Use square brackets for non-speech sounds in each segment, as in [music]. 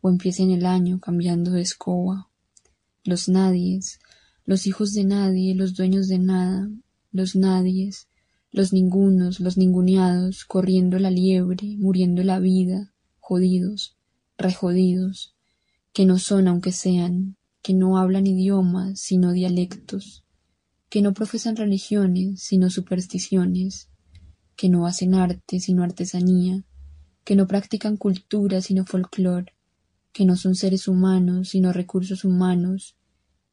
o empiecen el año cambiando de escoba. Los nadies, los hijos de nadie, los dueños de nada, los nadies, los ningunos, los ninguneados, corriendo la liebre, muriendo la vida, jodidos, rejodidos, que no son aunque sean, que no hablan idiomas sino dialectos, que no profesan religiones sino supersticiones, que no hacen arte sino artesanía, que no practican cultura sino folclor, que no son seres humanos sino recursos humanos,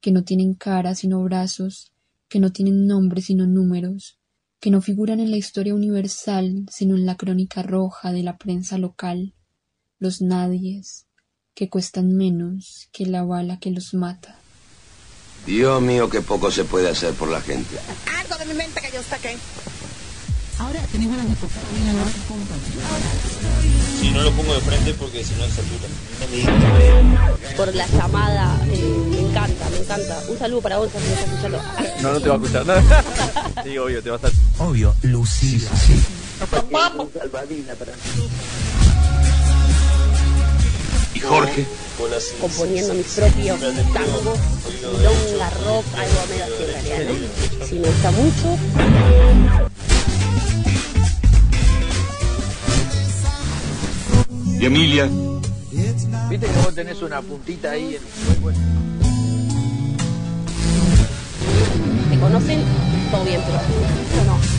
que no tienen cara sino brazos, que no tienen nombre sino números, que no figuran en la historia universal sino en la crónica roja de la prensa local, los nadies, que cuestan menos que la bala que los mata. Dios mío, qué poco se puede hacer por la gente. Algo de mi mente que yo saqué. Ahora tenés ganas de tocar bien al Si no lo pongo de frente porque si no se satura. Por la llamada, eh, me encanta, me encanta. Un saludo para vos, si me estás escuchando. No, no te va a escuchar nada. [laughs] Sí, obvio, te va a estar. Obvio, Lucía. Sí. ¿Y Jorge? Componiendo mis propios tangos, longa, rock, algo medio así en realidad, ¿no? Si me gusta mucho, ¿Y Emilia? Viste que vos tenés una puntita ahí en te conocen, todo bien, pero no.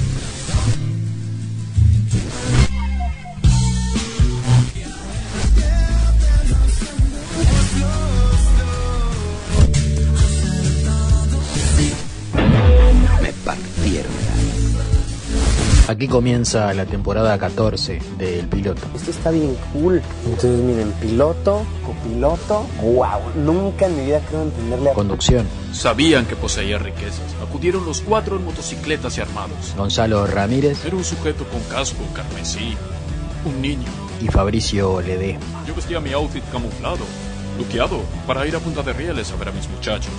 Aquí comienza la temporada 14 del piloto. Esto está bien cool. Entonces miren, piloto, copiloto, wow, nunca en mi vida creo entenderle a... Conducción, Sabían que poseía riquezas. Acudieron los cuatro en motocicletas y armados. Gonzalo Ramírez Era un sujeto con casco carmesí. Un niño. y Fabricio Ledesma. Yo vestía mi outfit camuflado, luqueado, para ir a Punta de Rieles a ver a mis muchachos.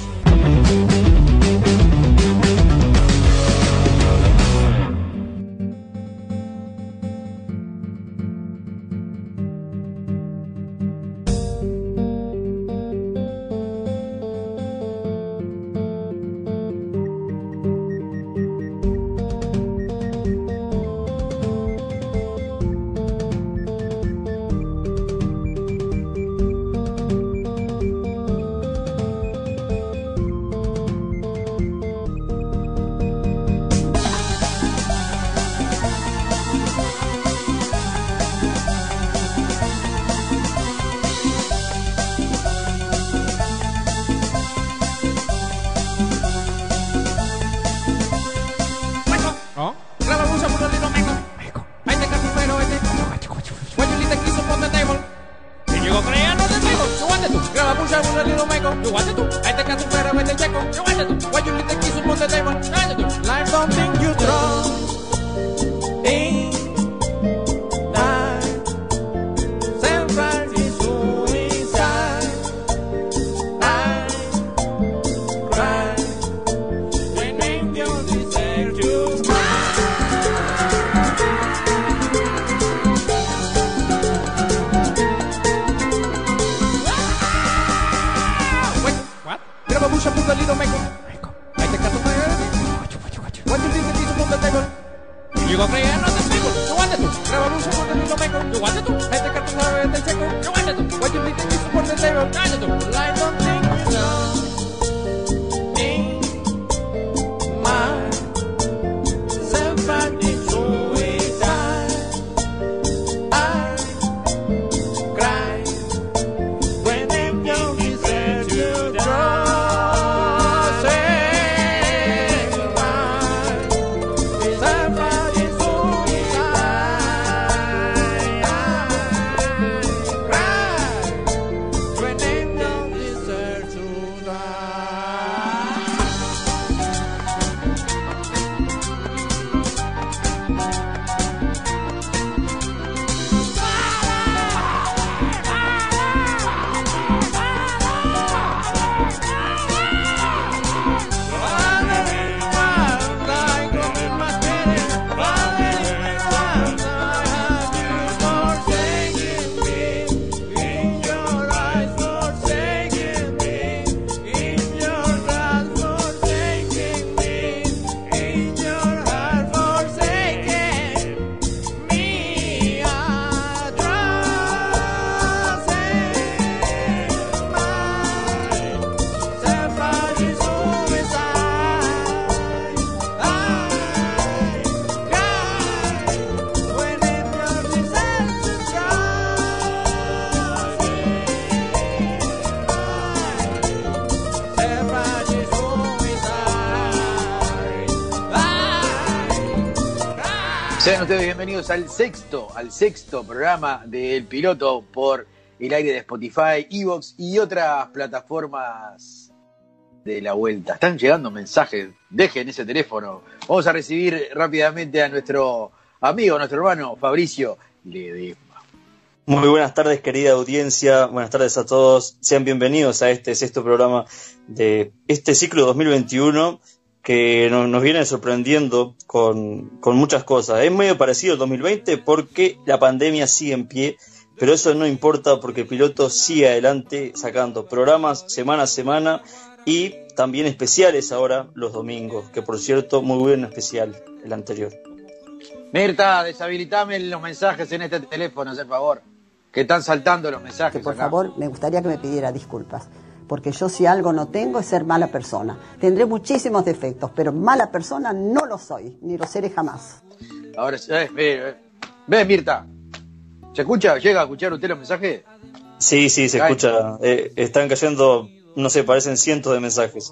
Sean ustedes bienvenidos al sexto, al sexto programa del piloto por el aire de Spotify, Evox y otras plataformas de la vuelta. Están llegando mensajes, dejen ese teléfono. Vamos a recibir rápidamente a nuestro amigo, nuestro hermano Fabricio Ledesma. Muy buenas tardes, querida audiencia. Buenas tardes a todos. Sean bienvenidos a este sexto programa de este ciclo 2021 que nos, nos viene sorprendiendo con, con, muchas cosas. Es medio parecido al 2020 porque la pandemia sigue en pie, pero eso no importa porque el piloto sigue adelante sacando programas semana a semana y también especiales ahora los domingos, que por cierto, muy buen especial el anterior. Mirta, deshabilitame los mensajes en este teléfono, por favor, que están saltando los mensajes. Que por acá. favor, me gustaría que me pidiera disculpas porque yo si algo no tengo es ser mala persona. Tendré muchísimos defectos, pero mala persona no lo soy, ni lo seré jamás. Ahora, eh, ve, ve, Mirta, ¿se escucha? ¿Llega a escuchar usted los mensajes? Sí, sí, se Ay. escucha. Eh, están cayendo, no sé, parecen cientos de mensajes.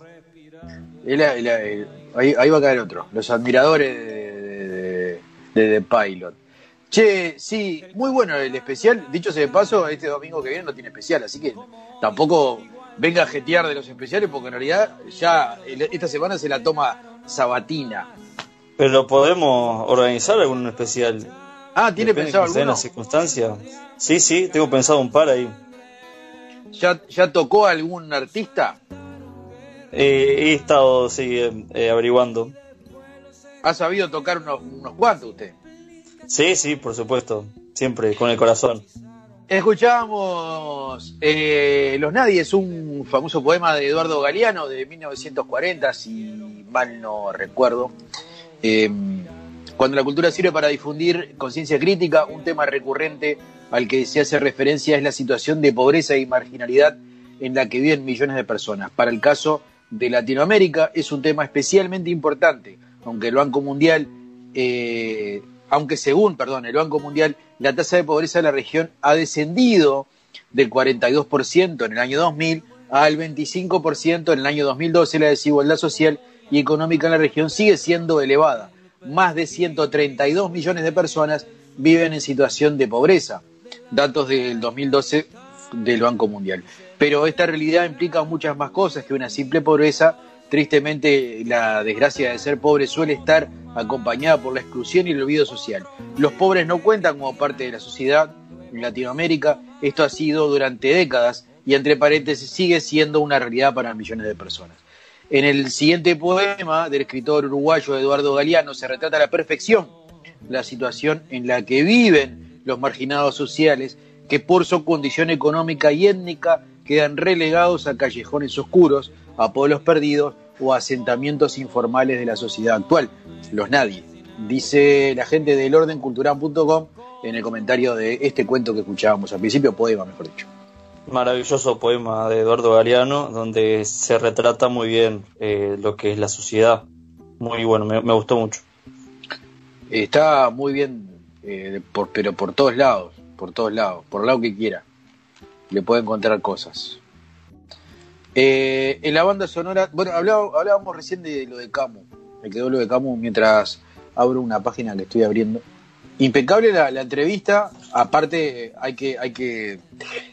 Y la- y la- y- ahí, ahí va a caer otro, los admiradores de, de, de The Pilot. Che, sí, muy bueno el especial. Dicho sea de paso, este domingo que viene no tiene especial, así que tampoco venga a jetear de los especiales, porque en realidad ya esta semana se la toma Sabatina. Pero podemos organizar algún especial. Ah, ¿tiene Depende pensado alguno? las circunstancias. Sí, sí, tengo pensado un par ahí. ¿Ya, ¿Ya tocó algún artista? Eh, he estado, sí, eh, eh, averiguando. ¿Ha sabido tocar unos, unos cuantos usted? Sí, sí, por supuesto. Siempre con el corazón. Escuchamos eh, Los Nadies, un famoso poema de Eduardo Galeano de 1940, si mal no recuerdo. Eh, cuando la cultura sirve para difundir conciencia crítica, un tema recurrente al que se hace referencia es la situación de pobreza y marginalidad en la que viven millones de personas. Para el caso de Latinoamérica es un tema especialmente importante, aunque el Banco Mundial eh, aunque según, perdón, el Banco Mundial, la tasa de pobreza de la región ha descendido del 42% en el año 2000 al 25% en el año 2012, la desigualdad social y económica en la región sigue siendo elevada. Más de 132 millones de personas viven en situación de pobreza. Datos del 2012 del Banco Mundial. Pero esta realidad implica muchas más cosas que una simple pobreza. Tristemente, la desgracia de ser pobre suele estar acompañada por la exclusión y el olvido social. Los pobres no cuentan como parte de la sociedad. En Latinoamérica esto ha sido durante décadas y entre paréntesis sigue siendo una realidad para millones de personas. En el siguiente poema del escritor uruguayo Eduardo Galeano se retrata a la perfección la situación en la que viven los marginados sociales que por su condición económica y étnica quedan relegados a callejones oscuros, a pueblos perdidos o a asentamientos informales de la sociedad actual, los nadie. Dice la gente del ordencultural.com en el comentario de este cuento que escuchábamos al principio, poema mejor dicho. Maravilloso poema de Eduardo Galeano, donde se retrata muy bien eh, lo que es la sociedad. Muy bueno, me, me gustó mucho. Está muy bien, eh, por, pero por todos lados, por todos lados, por el lado que quiera, le puede encontrar cosas. Eh, en la banda sonora, bueno, hablaba- hablábamos recién de lo de Camu, me quedó lo de Camu mientras abro una página que estoy abriendo. Impecable la, la entrevista, aparte hay que, hay que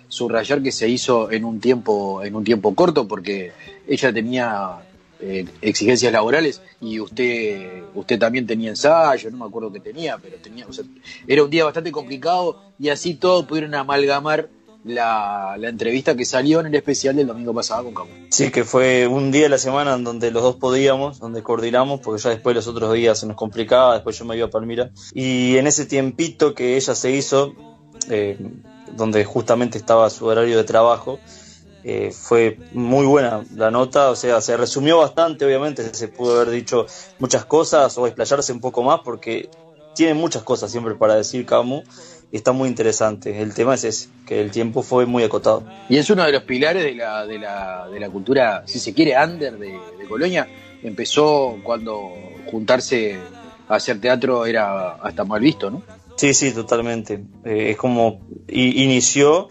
subrayar que se hizo en un tiempo, en un tiempo corto, porque ella tenía eh, exigencias laborales y usted, usted también tenía ensayo, no me acuerdo qué tenía, pero tenía, o sea, era un día bastante complicado y así todos pudieron amalgamar la, entrevista que salió en el especial del domingo pasado con Camu. Sí, que fue un día de la semana en donde los dos podíamos, donde coordinamos, porque ya después los otros días se nos complicaba, después yo me iba a Palmira. Y en ese tiempito que ella se hizo, eh, donde justamente estaba su horario de trabajo, eh, fue muy buena la nota, o sea, se resumió bastante, obviamente, se pudo haber dicho muchas cosas o explayarse un poco más, porque tiene muchas cosas siempre para decir Camu, y está muy interesante. El tema es ese, que el tiempo fue muy acotado. Y es uno de los pilares de la, de la, de la cultura, si se quiere, under de, de Colonia. Empezó cuando juntarse a hacer teatro era hasta mal visto, ¿no? Sí, sí, totalmente. Eh, es como inició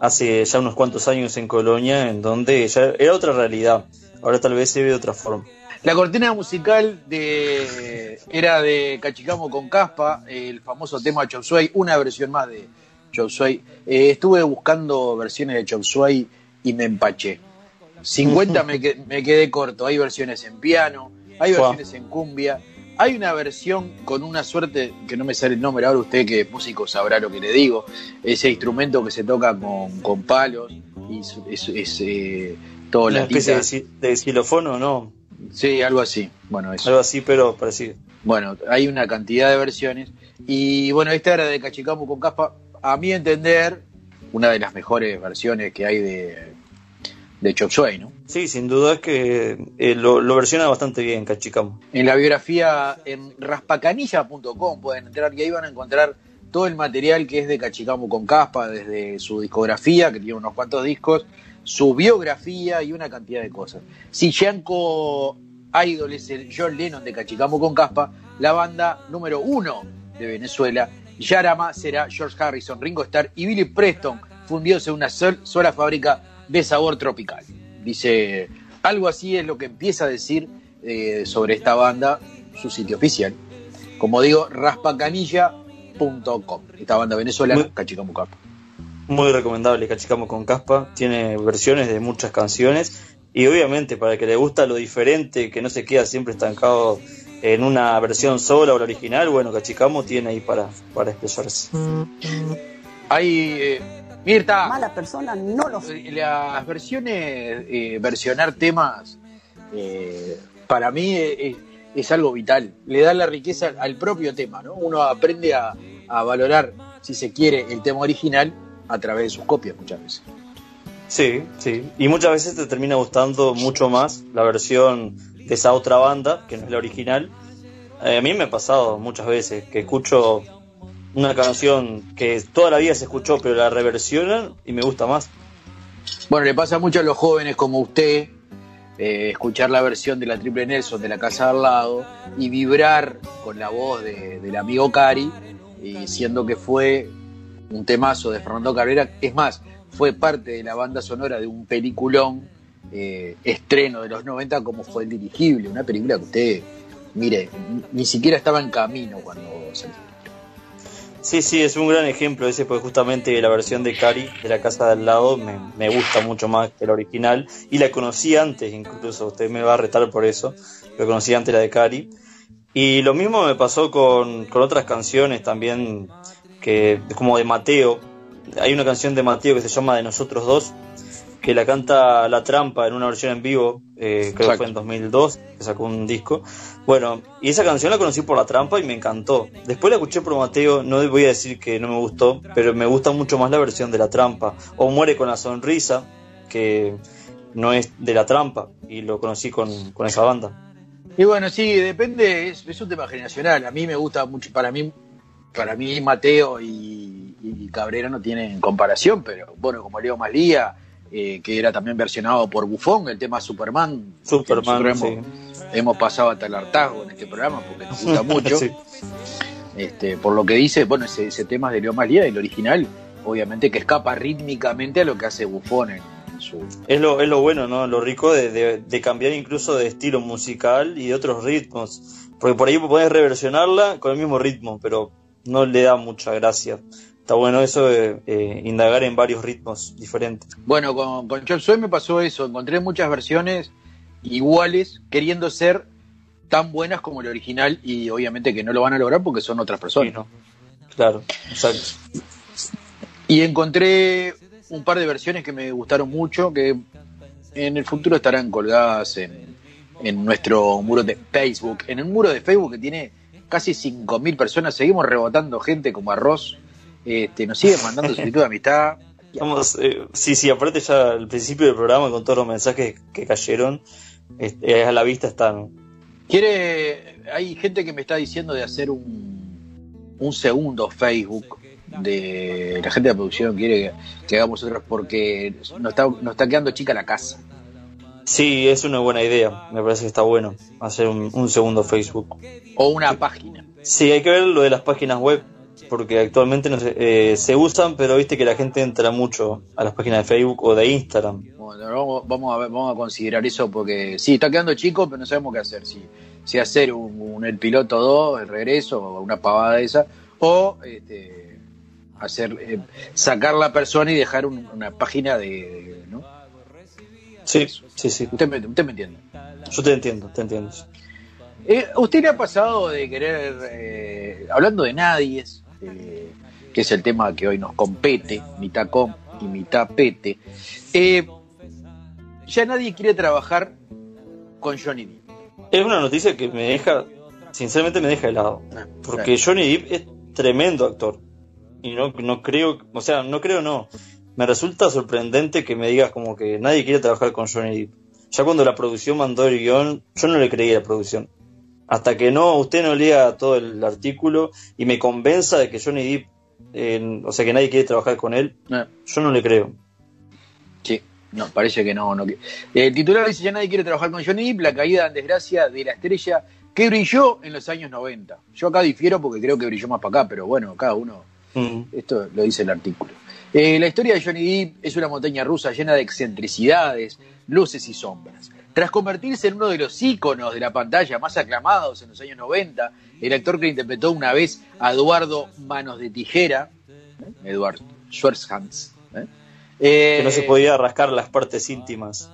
hace ya unos cuantos años en Colonia, en donde ya era otra realidad. Ahora tal vez se ve de otra forma. La cortina musical de era de Cachicamo con Caspa, el famoso tema Chop Suey, una versión más de Chop Suey. Eh, estuve buscando versiones de Chop Suey y me empaché. 50 me, me quedé corto. Hay versiones en piano, hay versiones en cumbia. Hay una versión con una suerte que no me sale el nombre ahora, usted que es músico sabrá lo que le digo. Ese instrumento que se toca con, con palos y es, es- es, eh, todo Una especie de, de xilófono, ¿no? Sí, algo así. Bueno, eso. Algo así, pero parecido. Bueno, hay una cantidad de versiones. Y bueno, esta era de Cachicamu con Caspa. A mi entender, una de las mejores versiones que hay de, de Chop Suey, ¿no? Sí, sin duda es que eh, lo, lo versiona bastante bien Cachicamo. En la biografía en raspacanilla.com pueden entrar y ahí van a encontrar todo el material que es de Cachicamu con Caspa, desde su discografía, que tiene unos cuantos discos, su biografía y una cantidad de cosas. Si Yanko Idol es el John Lennon de Cachicamu con Caspa, la banda número uno de Venezuela, Yarama será George Harrison, Ringo Starr y Billy Preston, fundidos en una sol- sola fábrica de sabor tropical. Dice, algo así es lo que empieza a decir eh, sobre esta banda su sitio oficial. Como digo, raspacanilla.com. Esta banda venezolana, Cachicamu Caspa. Muy recomendable Cachicamo con Caspa. Tiene versiones de muchas canciones. Y obviamente, para el que le gusta lo diferente, que no se queda siempre estancado en una versión sola o la original, bueno, Cachicamo tiene ahí para, para expresarse. Hay, eh, Mirta, Mala persona no lo soy. las versiones, eh, versionar temas, eh, para mí eh, es, algo vital. Le da la riqueza al propio tema, ¿no? Uno aprende a, a valorar, si se quiere, el tema original a través de sus copias muchas veces. Sí, sí. Y muchas veces te termina gustando mucho más la versión de esa otra banda, que no es la original. Eh, a mí me ha pasado muchas veces que escucho una canción que toda la vida se escuchó, pero la reversionan y me gusta más. Bueno, le pasa mucho a los jóvenes como usted, eh, escuchar la versión de la Triple Nelson de la casa al lado y vibrar con la voz de- del amigo Cari, y siendo que fue un temazo de Fernando Cabrera. Es más, fue parte de la banda sonora de un peliculón eh, estreno de los 90 como fue El Dirigible, una película que usted, mire, ni siquiera estaba en camino cuando salió. Sí, sí, es un gran ejemplo ese, porque justamente la versión de Cari de la casa de al lado me, gusta mucho más que la original y la conocí antes incluso, usted me va a retar por eso, lo conocí antes la de Cari. Y lo mismo me pasó con, con otras canciones también, que como de Mateo, hay una canción de Mateo que se llama De Nosotros Dos, que la canta La Trampa en una versión en vivo, eh, creo que fue en 2002, que sacó un disco. Bueno, y esa canción la conocí por La Trampa y me encantó. Después la escuché por Mateo, no voy a decir que no me gustó, pero me gusta mucho más la versión de La Trampa. O Muere con la Sonrisa, que no es de La Trampa, y lo conocí con, con esa banda. Y bueno, sí, depende, es, es un tema generacional. A mí me gusta mucho, para mí, para mí Mateo y, y Cabrera no tienen comparación, pero bueno, como Leo Malía, eh, que era también versionado por Bufón, el tema Superman. Superman, hemos, hemos pasado hasta el hartazgo en este programa porque nos gusta [laughs] mucho. Sí. este, por lo que dice, bueno, ese, ese tema es de Leo Malía, el original, obviamente que escapa rítmicamente a lo que hace Bufón en, Es lo, es lo bueno, ¿no? Lo rico de, de- de cambiar incluso de estilo musical y de otros ritmos. Porque por ahí podés reversionarla con el mismo ritmo, pero no le da mucha gracia. Está bueno eso de eh, indagar en varios ritmos diferentes. Bueno, con, con Chop Suey me pasó eso. Encontré muchas versiones iguales, queriendo ser tan buenas como el original, y obviamente que no lo van a lograr porque son otras personas. Claro, exacto. Y encontré un par de versiones que me gustaron mucho, que en el futuro estarán colgadas en, en nuestro muro de Facebook. En el muro de Facebook que tiene casi 5.000 personas, seguimos rebotando gente como arroz. Este, nos siguen mandando [laughs] solicitud de amistad. Vamos, eh, sí, sí, aparte ya al principio del programa con todos los mensajes que cayeron, este, a la vista están. Quiere, hay gente que me está diciendo de hacer un, un segundo Facebook de la gente de la producción quiere que, que hagamos otros porque nos está, nos está quedando chica la casa. Sí, es una buena idea. Me parece que está bueno hacer un, un segundo Facebook. O una página. Sí, hay que ver lo de las páginas web, porque actualmente no se, eh, se usan, pero viste que la gente entra mucho a las páginas de Facebook o de Instagram. Bueno, vamos, vamos a ver, vamos a considerar eso porque sí, está quedando chico, pero no sabemos qué hacer. Si, si hacer un, un el piloto 2, el regreso, o una pavada esa, o este, hacer eh, sacar la persona y dejar un- una página de, de- ¿no? Sí, sí, sí. Usted me, usted me entiende. Yo te entiendo, te entiendo. Eh, ¿Usted le ha pasado de querer, eh, hablando de nadies, eh, que es el tema que hoy nos compete, mitad com y mitad pete, ya nadie quiere trabajar con Johnny Depp. Es una noticia que me deja, sinceramente me deja helado. Porque Johnny Depp es tremendo actor. Y no, no creo, o sea, no creo no. Me resulta sorprendente que me digas como que nadie quiere trabajar con Johnny Depp. Ya cuando la producción mandó el guion, yo no le creí a la producción. Hasta que no, usted no lea todo el artículo y me convenza de que Johnny Depp, eh, o sea, que nadie quiere trabajar con él, Ah. yo no le creo. Sí, no, parece que no. no que- El titular dice, ya nadie quiere trabajar con Johnny Depp, la caída en desgracia de la estrella que brilló en los años 90. Yo acá difiero porque creo que brilló más para acá, pero bueno, cada uno Mm. Esto lo dice el artículo. Eh, la historia de Johnny Depp es una montaña rusa llena de excentricidades, luces y sombras. Tras convertirse en uno de los íconos de la pantalla más aclamados en los años 90, el actor que interpretó una vez a Eduardo Manos de Tijera, ¿eh? Edward Schwarzhans, ¿eh? Que no se Eh, podía rascar las partes íntimas.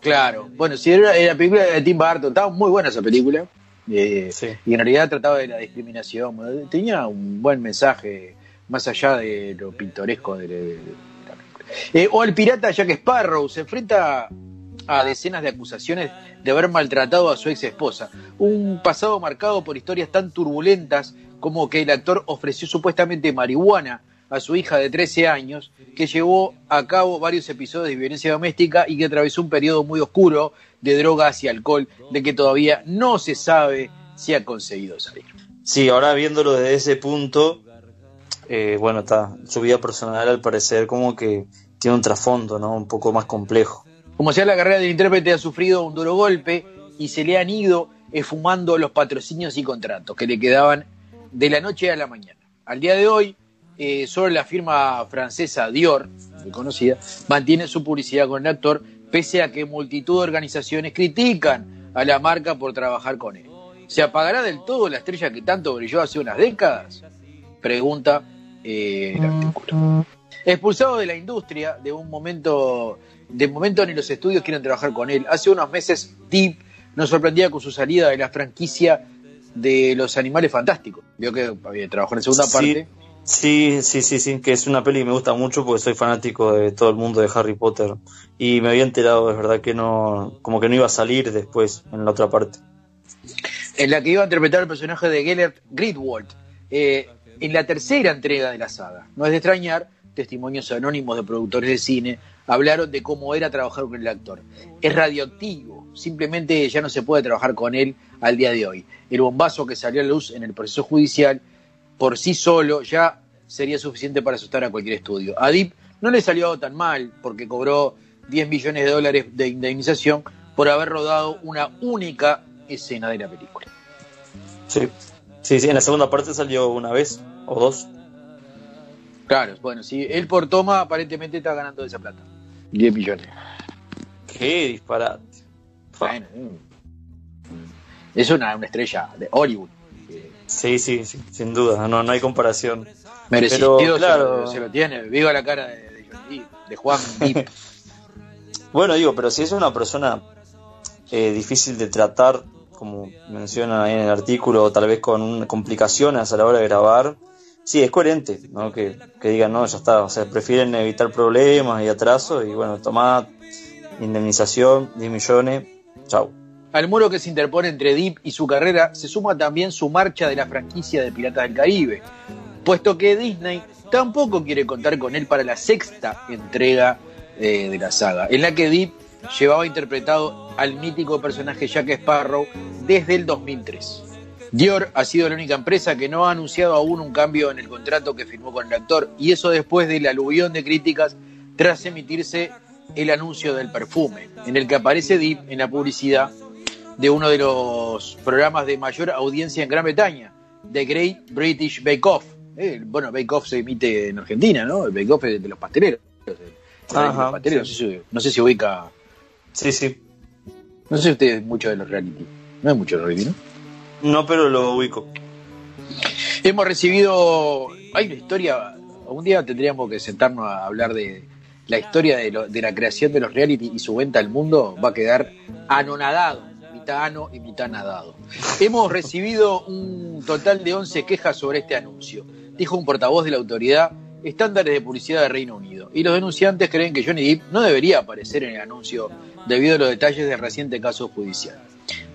Claro, bueno, si era, la película de Tim Burton, estaba muy buena esa película. eh, Y en realidad trataba de la discriminación. Tenía un buen mensaje más allá de lo pintoresco de, la película. Eh, o el pirata Jack Sparrow se enfrenta a decenas de acusaciones de haber maltratado a su ex esposa. Un pasado marcado por historias tan turbulentas como que el actor ofreció supuestamente marihuana a su hija de 13 años, que llevó a cabo varios episodios de violencia doméstica y que atravesó un periodo muy oscuro de drogas y alcohol, de que todavía no se sabe si ha conseguido salir. Sí, ahora viéndolo desde ese punto, eh, bueno, está, su vida personal al parecer como que tiene un trasfondo, ¿no? Un poco más complejo. Como sea, la carrera del intérprete ha sufrido un duro golpe y se le han ido esfumando los patrocinios y contratos que le quedaban de la noche a la mañana. Al día de hoy, eh, solo la firma francesa Dior, muy conocida, mantiene su publicidad con el actor, pese a que multitud de organizaciones critican a la marca por trabajar con él. ¿Se apagará del todo la estrella que tanto brilló hace unas décadas? Pregunta eh, el artículo. Expulsado de la industria de un momento, de momento ni los estudios quieren trabajar con él. Hace unos meses Deep nos sorprendía con su salida de la franquicia de los animales fantásticos. Vio que había trabajado en segunda Sí, parte. Sí, sí, sí, sí, que es una peli que me gusta mucho porque soy fanático de todo el mundo de Harry Potter y me había enterado, es verdad que no, como que no iba a salir después en la otra parte. en la que iba a interpretar el personaje de Gellert Gridwald, eh, en la tercera entrega de la saga. No es de extrañar, testimonios anónimos de productores de cine hablaron de cómo era trabajar con el actor. Es radioactivo, simplemente ya no se puede trabajar con él al día de hoy. El bombazo que salió a luz en el proceso judicial por sí solo ya sería suficiente para asustar a cualquier estudio. A Deep no le salió tan mal porque cobró 10 millones de dólares de indemnización por haber rodado una única escena de la película. Sí, sí, sí, en la segunda parte salió una vez o dos. Claro, bueno, si él por toma aparentemente está ganando esa plata. 10 millones. Qué disparate. Bueno, mm. es una, una estrella de Hollywood. Sí, sí, sí, sin duda, no, no hay comparación. Merecido Pero, se, claro, lo, se lo tiene. Viva la cara de, Juan. [laughs] Bueno, digo, pero si es una persona eh, difícil de tratar, como menciona ahí en el artículo, o tal vez con un- complicaciones a la hora de grabar, sí, es coherente, ¿no? Que, digan, no, ya está, o sea, prefieren evitar problemas y atrasos, y bueno, tomá indemnización, 10 millones, chau. Al muro que se interpone entre Deep y su carrera se suma también su marcha de la franquicia de Piratas del Caribe, puesto que Disney tampoco quiere contar con él para la sexta entrega eh, de la saga, en la que Deep llevaba interpretado al mítico personaje Jack Sparrow desde el 2003. Dior ha sido la única empresa que no ha anunciado aún un cambio en el contrato que firmó con el actor, y eso después del aluvión de críticas tras emitirse el anuncio del perfume, en el que aparece Deep en la publicidad de uno de los programas de mayor audiencia en Gran Bretaña, The Great British Bake Off. Eh, bueno, Bake Off se emite en Argentina, ¿no? El Bake Off es de los pasteleros. Ajá, no, sé si, no sé si ubica. Sí, sí. No sé si usted es mucho de los reality. No es mucho reality, ¿no? No, pero lo ubico. Hemos recibido. Hay una historia. Un día tendríamos que sentarnos a hablar de la historia de, de la creación de los reality y su venta al mundo. Va a quedar anonadado. Mitad ano y mitad nadado. Hemos recibido un total de 11 quejas sobre este anuncio. Dijo un portavoz de la autoridad estándares de publicidad de Reino Unido. Y los denunciantes creen que Johnny Depp no debería aparecer en el anuncio debido a los detalles del reciente caso judicial.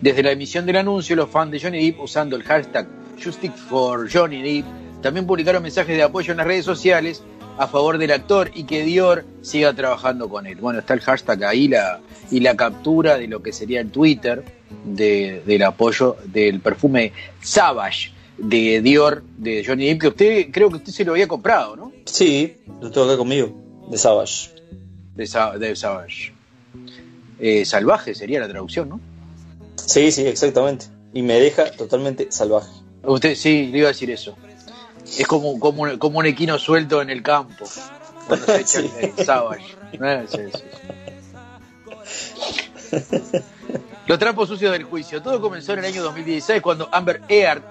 Desde la emisión del anuncio, los fans de Johnny Depp, usando el hashtag Justice for Johnny Depp, también publicaron mensajes de apoyo en las redes sociales a favor del actor y que Dior siga trabajando con él. Bueno, está el hashtag ahí la, y la captura de lo que sería el Twitter de- del apoyo del perfume Savage de Dior de Johnny Depp, que usted creo que usted se lo había comprado, ¿no? Sí, lo tengo acá conmigo, de Savage. De, Sa- de Savage. Eh, salvaje sería la traducción, ¿no? Sí, sí, exactamente. Y me deja totalmente salvaje. Usted sí, le iba a decir eso. Es como, como, un- como un equino suelto en el campo. Cuando se [laughs] echa Sí. el Savage. Sí, sí. Los trapos sucios del juicio. Todo comenzó en el año 2016 cuando Amber Heard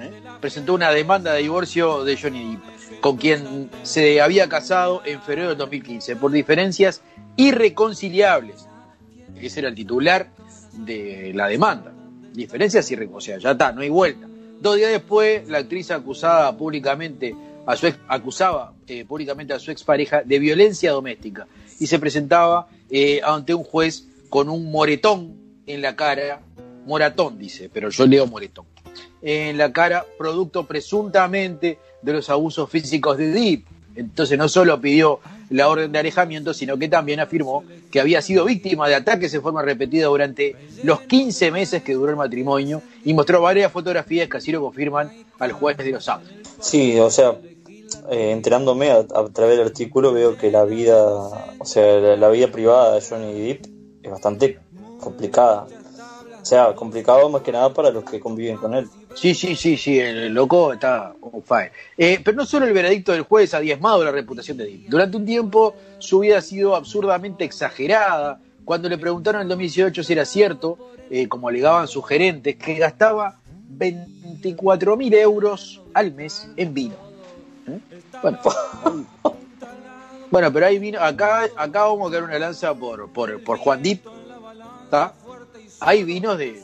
¿eh? presentó una demanda de divorcio de Johnny Depp, con quien se había casado en febrero del 2015, por diferencias irreconciliables. Ese era el titular de la demanda. Diferencias irreconciliables. O sea, ya está, no hay vuelta. Dos días después, la actriz acusaba públicamente a su ex- acusaba eh, públicamente a su expareja de violencia doméstica y se presentaba eh, ante un juez con un moretón en la cara, moratón dice, pero yo leo moretón, en la cara, producto presuntamente de los abusos físicos de Deep. Entonces no solo pidió la orden de alejamiento, sino que también afirmó que había sido víctima de ataques en forma repetida durante los 15 meses que duró el matrimonio y mostró varias fotografías que así lo confirman al juez de Los Ángeles. Sí, o sea, eh, enterándome a, través del artículo veo que la vida, o sea, la, la vida privada de Johnny Depp es bastante complicada. O sea, complicado más que nada para los que conviven con él. Sí, sí, sí, sí, el loco está on fire. Eh, pero no solo el veredicto del juez ha diezmado la reputación de Depp. Durante un tiempo su vida ha sido absurdamente exagerada. Cuando le preguntaron en el 2018 si era cierto, eh, como alegaban sus gerentes, que gastaba 24 mil euros al mes en vino. ¿Eh? Bueno, [laughs] pero ahí vino, acá, acá vamos a dar una lanza por, por, por Juan Depp. ¿está? Hay vinos de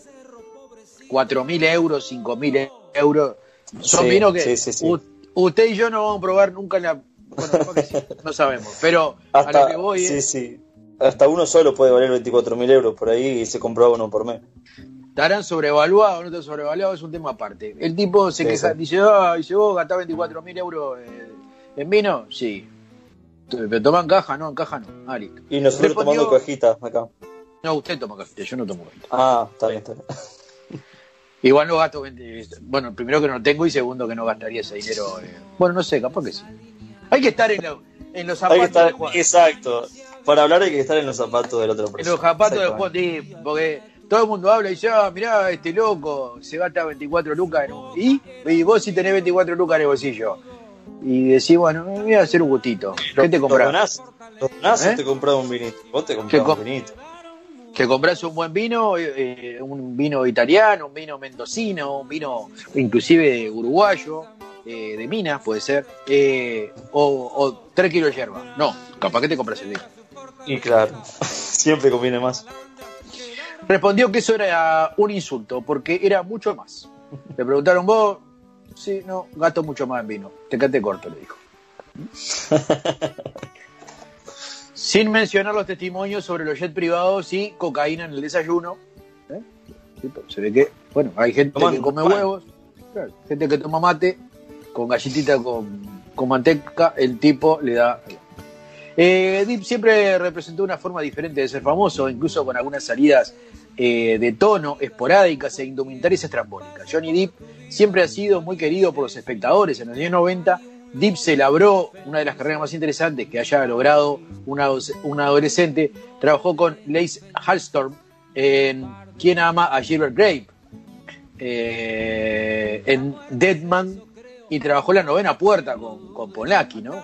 4.000 euros, 5.000 euros. Son Sí, vinos que sí, sí, usted y yo no vamos a probar nunca en la... Bueno, [laughs] no sabemos, pero a Hasta, lo que voy sí, es, sí. Hasta uno solo puede valer 24.000 euros por ahí y se compraba uno por mes. estarán sobrevaluados o no están sobrevaluados, es un tema aparte. El tipo se queja, dice, ah, dice, vos gastás 24.000 euros eh, en vino, sí. Pero toma en caja, no, en caja no. Ah, listo. Y nosotros Respondió- tomando cajitas acá. No, usted toma café, yo no tomo café. Ah, está bien, está bien. Igual no gasto 20 Bueno, primero que no tengo y segundo que no gastaría ese dinero. eh. Bueno, no sé, capaz que sí. Hay que estar en, lo- en los Hay que zapatos estar, de Juan. exacto. Para hablar hay que estar en los zapatos del otro En persona. los zapatos de Juan. Di, porque todo el mundo habla y dice, ah, mirá, este loco se gasta 24 lucas en un... ¿Y? Y vos si tenés 24 lucas en el bolsillo. Y decís, bueno, me voy a hacer un gustito. ¿Qué te ¿Lo compras? donás? ¿Lo donás ¿Eh? te compras un vinito? Vos te ¿Qué compras co- un vinito. Te compras un buen vino, eh, un vino italiano, un vino mendocino, un vino inclusive uruguayo, eh, de Minas puede ser, eh, o, o 3 kilos de hierba. No, capaz que te compras el vino. Y claro, [laughs] siempre conviene más. Respondió que eso era un insulto, porque era mucho más. Le preguntaron, vos, sí, no, gasto mucho más en vino. Te quedé corto, le dijo. [laughs] Sin mencionar los testimonios sobre los jets privados y cocaína en el desayuno. ¿eh? Pero Se ve que, bueno, hay gente Tomando que come pan. huevos, claro, gente que toma mate con galletita con, con manteca, el tipo le da. Eh, Deep siempre representó una forma diferente de ser famoso, incluso con algunas salidas eh, de tono esporádicas e indumentarias estrambólicas. Johnny Depp siempre ha sido muy querido por los espectadores. En los años 90, Depp se labró una de las carreras más interesantes que haya logrado una, adolescente. Trabajó con Lace Hallstorm en Quien ama a Gilbert Grape, eh, en Deadman y trabajó la novena puerta con, con Polanski, ¿no?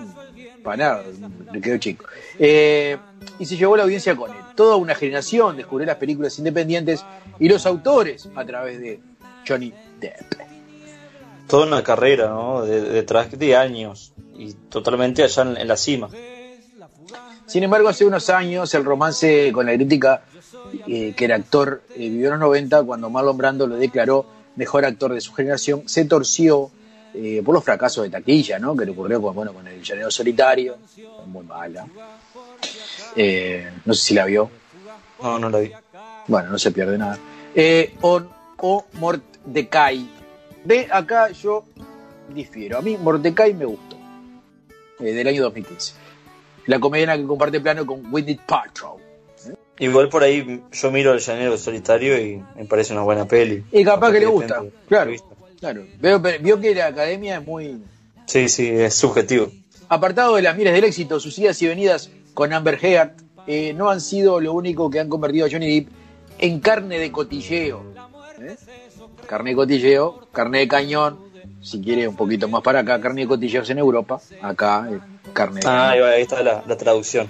Para nada, le quedó chico. Eh, y se llevó la audiencia con él. Toda una generación descubrió las películas independientes y los autores a través de Johnny Depp. Toda una carrera, ¿no? De- Detrás de años y totalmente allá en, en la cima. Sin embargo, hace unos años el romance con la crítica, eh, que era actor, eh, vivió en los 90 cuando Marlon Brando lo declaró mejor actor de su generación, se torció eh, por los fracasos de taquilla, ¿no? Que le ocurrió con, bueno, con El Llanero Solitario, muy mala. Eh, no sé si la vio. No, no la vi. Bueno, no se pierde nada. Eh, o, o Mordecai. De acá yo difiero. A mí Mordecai me gustó. Eh, del año 2015. La comediana que comparte plano con Winnie Paltrow. Igual por ahí yo miro el llanero solitario y me parece una buena peli. Y capaz que le gusta. Claro. claro. Veo, vio que la academia es muy. Sí, sí, es subjetivo. Apartado de las miras del éxito, sus idas y venidas con Amber Heard eh, no han sido lo único que han convertido a Johnny Depp en carne de cotilleo. ¿Eh? Carne de cotilleo, carne de cañón, si quiere un poquito más para acá, carne de cotilleos en Europa, acá eh, carne de Ah, cañón. ahí está la, la traducción.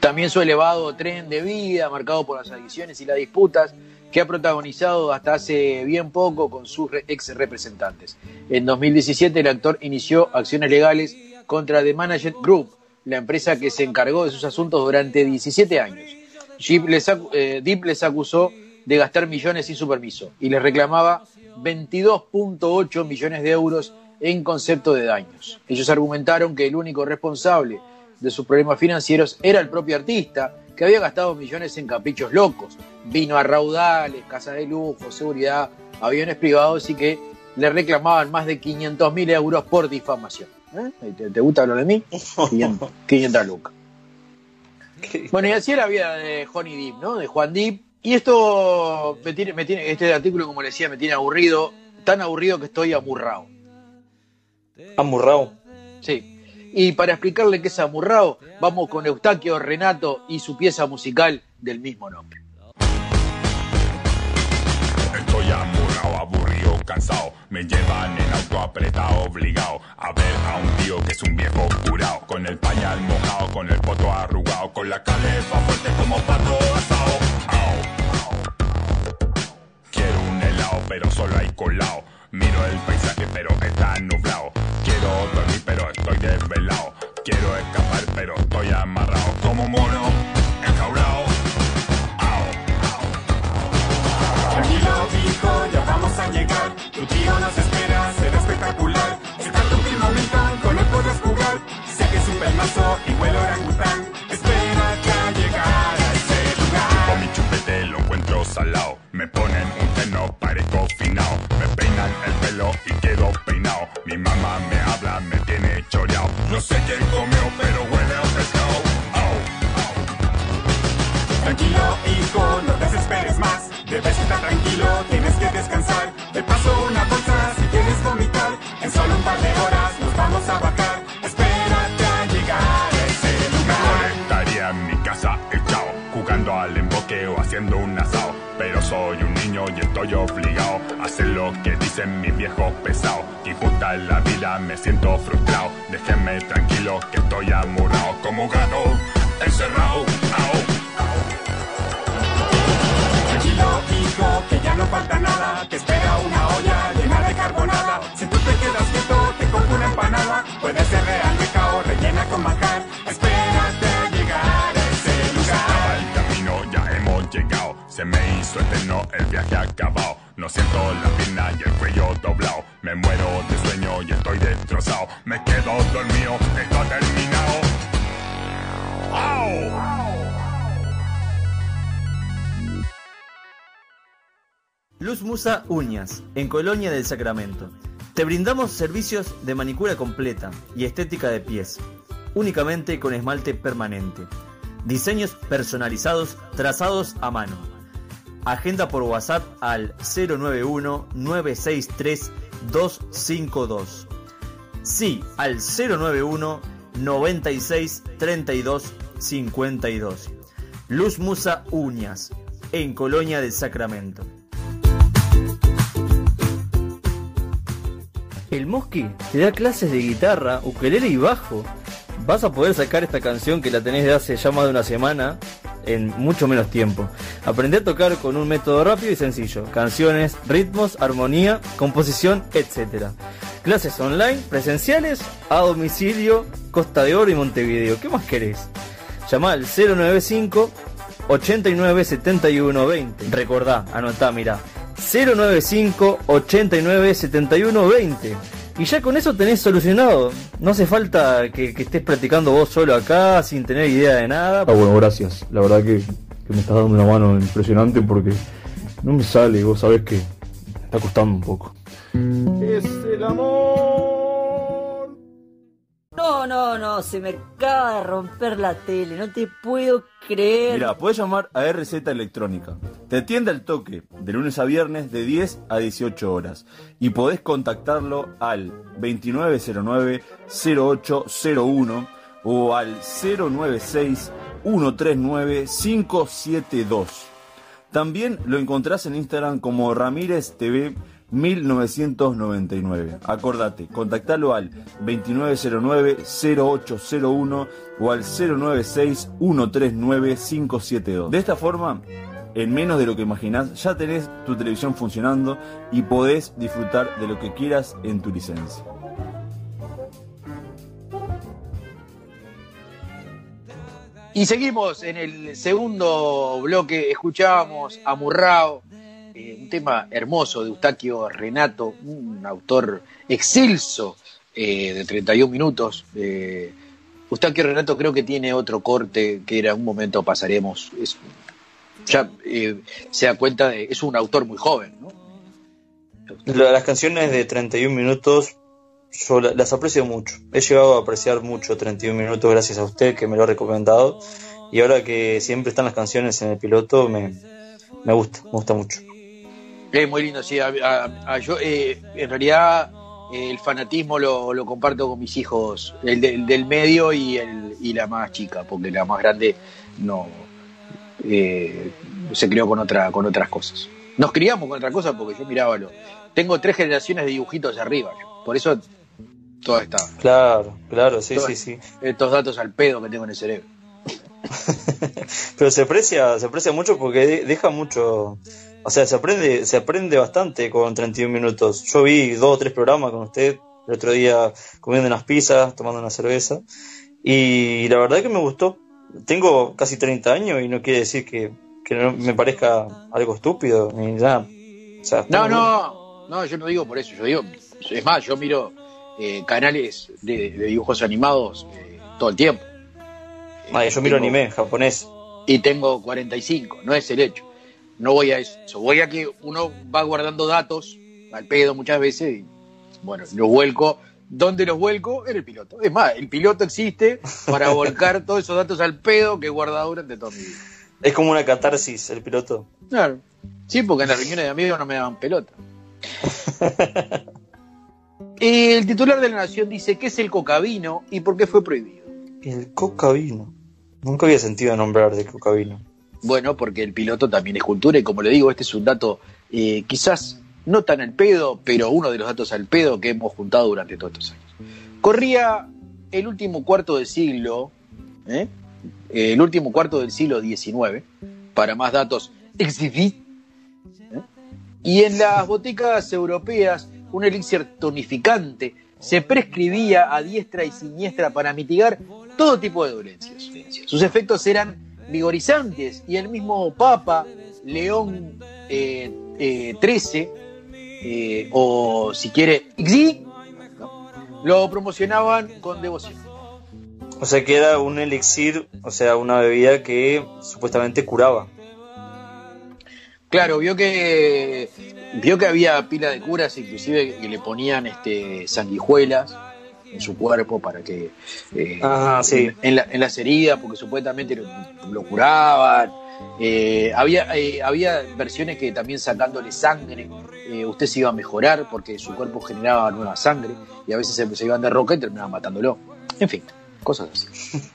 También su elevado tren de vida, marcado por las adicciones y las disputas, que ha protagonizado hasta hace bien poco con sus ex representantes. En 2017 el actor inició acciones legales contra The Management Group, la empresa que se encargó de sus asuntos durante 17 años. Deep eh, Depp les acusó de gastar millones sin su permiso y les reclamaba 22.8 millones de euros en concepto de daños. Ellos argumentaron que el único responsable de sus problemas financieros era el propio artista, que había gastado millones en caprichos locos, vino a raudales, casas de lujo, seguridad, aviones privados y que le reclamaban más de 500 mil euros por difamación. ¿Eh? ¿Te, te gusta hablar de mí? 500, 500 lucas. [laughs] Bueno, y así es la vida de Johnny Depp, ¿no? De Juan Depp. Y esto me tiene, me tiene, este artículo, como le decía, me tiene aburrido, tan aburrido que estoy amurrado. Amurrao. Sí. Y para explicarle qué es amurrado, vamos con Eustaquio Renato y su pieza musical del mismo nombre. Estoy amurrado, aburrido, cansado. Me llevan en auto apretado, obligado a ver a un tío que es un viejo curado. Con el pañal mojado, con el poto arrugado, con la calefa fuerte como pato asado. Quiero un helado, pero solo hay colado. Miro el paisaje, pero está nublado. Quiero dormir, pero estoy desvelado. Quiero escapar, pero estoy amarrado. Como mono, enjaulado. Tranquilo, hijo, ya vamos a llegar. Tu tío nos espera, será espectacular. Está tu primo con él podrás jugar. Sé que es un pelmazo y huele. Me ponen un seno, parezco finao. Me peinan el pelo y quedo peinado. Mi mamá me habla, me tiene choreado. No sé quién comió, pero huele a pescado. Tranquilo, hijo, no desesperes más. Debes estar tranquilo, tienes que descansar. Te paso una bolsa si quieres vomitar. En solo un par de horas nos vamos a bajar. Espérate a llegar a ese lugar. Estaría en mi casa echado, jugando al emboque o haciendo un y estoy obligado a hacer lo que dicen mis viejos pesados. Y puta en la vida me siento frustrado. Déjenme tranquilo que estoy amurrado como gato encerrado. El viaje acabado. No siento la pierna y el cuello doblado. Me muero de sueño y estoy destrozado. Me quedo dormido, está terminado. ¡Au! Luz Musa Uñas, en Colonia del Sacramento. Te brindamos servicios de manicura completa y estética de pies, únicamente con esmalte permanente. Diseños personalizados trazados a mano. Agenda por WhatsApp al 091-963-252. Sí, al 091 96 32 52. Luz Musa Uñas, en Colonia del Sacramento. El Mosqui te da clases de guitarra, ukelele y bajo. Vas a poder sacar esta canción que la tenés de hace ya más de una semana en mucho menos tiempo. Aprende a tocar con un método rápido y sencillo. Canciones, ritmos, armonía, composición, etc. Clases online, presenciales, a domicilio, Costa de Oro y Montevideo. ¿Qué más querés? Llama al 095 89 71 20. Recordá, anotá, mirá. 095 89 71 20. Y ya con eso tenés solucionado. No hace falta que, que estés practicando vos solo acá sin tener idea de nada. Ah, bueno, gracias. La verdad que, que me estás dando una mano impresionante porque no me sale y vos sabés que me está costando un poco. Es el amor. No, no, no, se me acaba de romper la tele, no te puedo creer. Mira, puedes llamar a RZ Electrónica. Te atiende al toque, de lunes a viernes, de 10 a 18 horas. Y podés contactarlo al 2909-0801 o al 096-139-572. También lo encontrás en Instagram como Ramírez TV 1999. Acordate, contactalo al 2909-0801 o al 096-139-572. De esta forma, en menos de lo que imaginás, ya tenés tu televisión funcionando y podés disfrutar de lo que quieras en tu licencia. Y seguimos en el segundo bloque, escuchábamos a Murrao, eh, un tema hermoso de Eustaquio Renato, un autor excelso eh, de 31 minutos. Eh, Eustaquio Renato creo que tiene otro corte que en un momento pasaremos. Es, ya eh, se da cuenta de, es un autor muy joven, ¿no? La- Las canciones de 31 minutos yo la- las aprecio mucho. He llegado a apreciar mucho 31 minutos gracias a usted que me lo ha recomendado. Y ahora que siempre están las canciones en el piloto, me, me gusta, me gusta mucho. Es muy lindo, sí. a- a- a- yo, eh, en realidad, eh, el fanatismo lo, lo comparto con mis hijos, el, de- el del medio y, el, y la más chica, porque la más grande no eh, se crió con, otra, con otras cosas. Nos criamos con otra cosa porque yo miraba lo. Tengo tres generaciones de dibujitos arriba, yo. por eso toda esta, Claro, claro, sí, sí, sí. estos datos al pedo que tengo en el cerebro. [laughs] Pero se aprecia, se aprecia mucho porque de- deja mucho, o sea, se aprende, se aprende bastante con 31 minutos. Yo vi dos o tres programas con usted el otro día comiendo unas pizzas, tomando una cerveza y la verdad que me gustó. Tengo casi 30 años y no quiere decir que, que no me parezca algo estúpido ni nada. O sea, está No, no, no, yo no digo por eso, yo digo, es más, yo miro eh, canales de, de dibujos animados eh, todo el tiempo. Ah, yo miro Tengo- anime japonés. Y tengo 45, no es el hecho. No voy a eso, voy a que uno va guardando datos al pedo muchas veces y, bueno, los vuelco. ¿Dónde los vuelco? En el piloto. Es más, el piloto existe para [laughs] volcar todos esos datos al pedo que he guardado durante toda mi vida. Es como una catarsis el piloto. Claro. Sí, porque en las reuniones de amigos no me daban pelota. [laughs] El titular de la Nación dice qué es el cocavino y por qué fue prohibido. El cocavino. Nunca había sentido nombrar de cocavino. Bueno, porque el piloto también es cultura y como le digo, este es un dato eh, quizás no tan al pedo, pero uno de los datos al pedo que hemos juntado durante todos estos años. Corría el último cuarto del siglo, ¿eh? el último cuarto del siglo XIX, para más datos, ¿eh? y en las boticas europeas un elixir tonificante se prescribía a diestra y siniestra para mitigar todo tipo de dolencias. Sus efectos eran vigorizantes y el mismo Papa León eh, eh, XIII, eh, o si quiere, Xi, lo promocionaban con devoción. O sea que era un elixir, o sea, una bebida que supuestamente curaba. Claro, vio que vio que había pila de curas, inclusive que le ponían este sanguijuelas en su cuerpo para que eh, Ah, sí. en, en la- en las heridas, porque supuestamente lo, lo curaban. Eh, había, eh, había versiones que también sacándole sangre usted se iba a mejorar porque su cuerpo generaba nueva sangre y a veces se, se iban de roca y terminaban matándolo. En fin, cosas así. [laughs]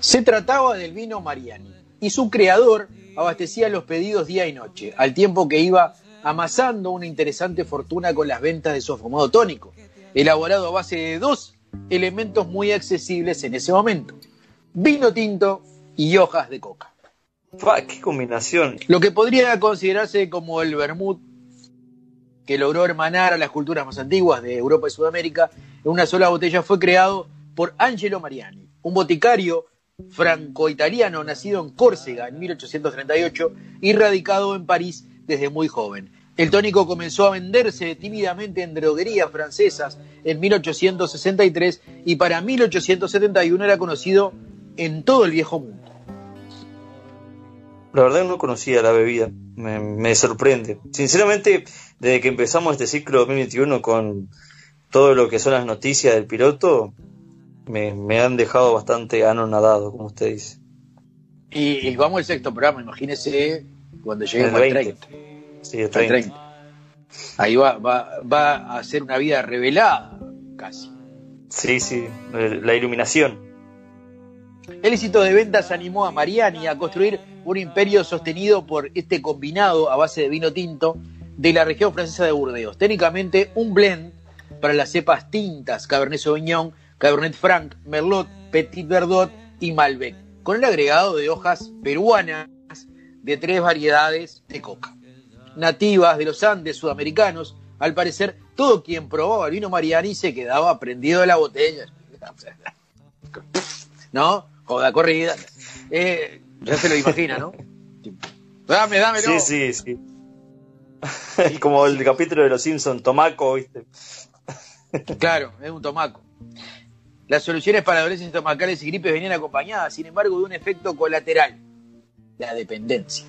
Se trataba del vino Mariani y su creador abastecía los pedidos día y noche, al tiempo que iba amasando una interesante fortuna con las ventas de su afamado tónico. Elaborado a base de dos elementos muy accesibles en ese momento, vino tinto y hojas de coca. ¡Qué combinación! Lo que podría considerarse como el vermut que logró hermanar a las culturas más antiguas de Europa y Sudamérica en una sola botella fue creado por Angelo Mariani, un boticario franco-italiano nacido en Córcega en 1838 y radicado en París desde muy joven. El tónico comenzó a venderse tímidamente en droguerías francesas en 1863 y para 1871 era conocido en todo el viejo mundo. La verdad no conocía la bebida, me, me sorprende. Sinceramente, desde que empezamos este ciclo 2021 con todo lo que son las noticias del piloto, me, me han dejado bastante anonadado, como usted dice. Y, y vamos al sexto programa, imagínese cuando lleguemos El al 20. 30. Sí, el al 30. 30. Ahí va, va, va a ser una vida revelada, casi. Sí, sí, la iluminación. El éxito de ventas animó a Mariani a construir un imperio sostenido por este combinado a base de vino tinto de la región francesa de Burdeos. Técnicamente un blend para las cepas tintas Cabernet Sauvignon, Cabernet Franc, Merlot, Petit Verdot y Malbec, con el agregado de hojas peruanas de tres variedades de coca. Nativas de los Andes sudamericanos, al parecer todo quien probaba el vino Mariani se quedaba prendido de la botella. [laughs] ¿No? Joda corrida. Eh, ya se lo imagina, ¿no? [laughs] Dame, dámelo. Sí, sí, sí. [laughs] Como el capítulo de los Simpsons, Tomaco, ¿viste? Claro, es un tomaco. Las soluciones para dolencias estomacales y gripes venían acompañadas, sin embargo, de un efecto colateral, la dependencia.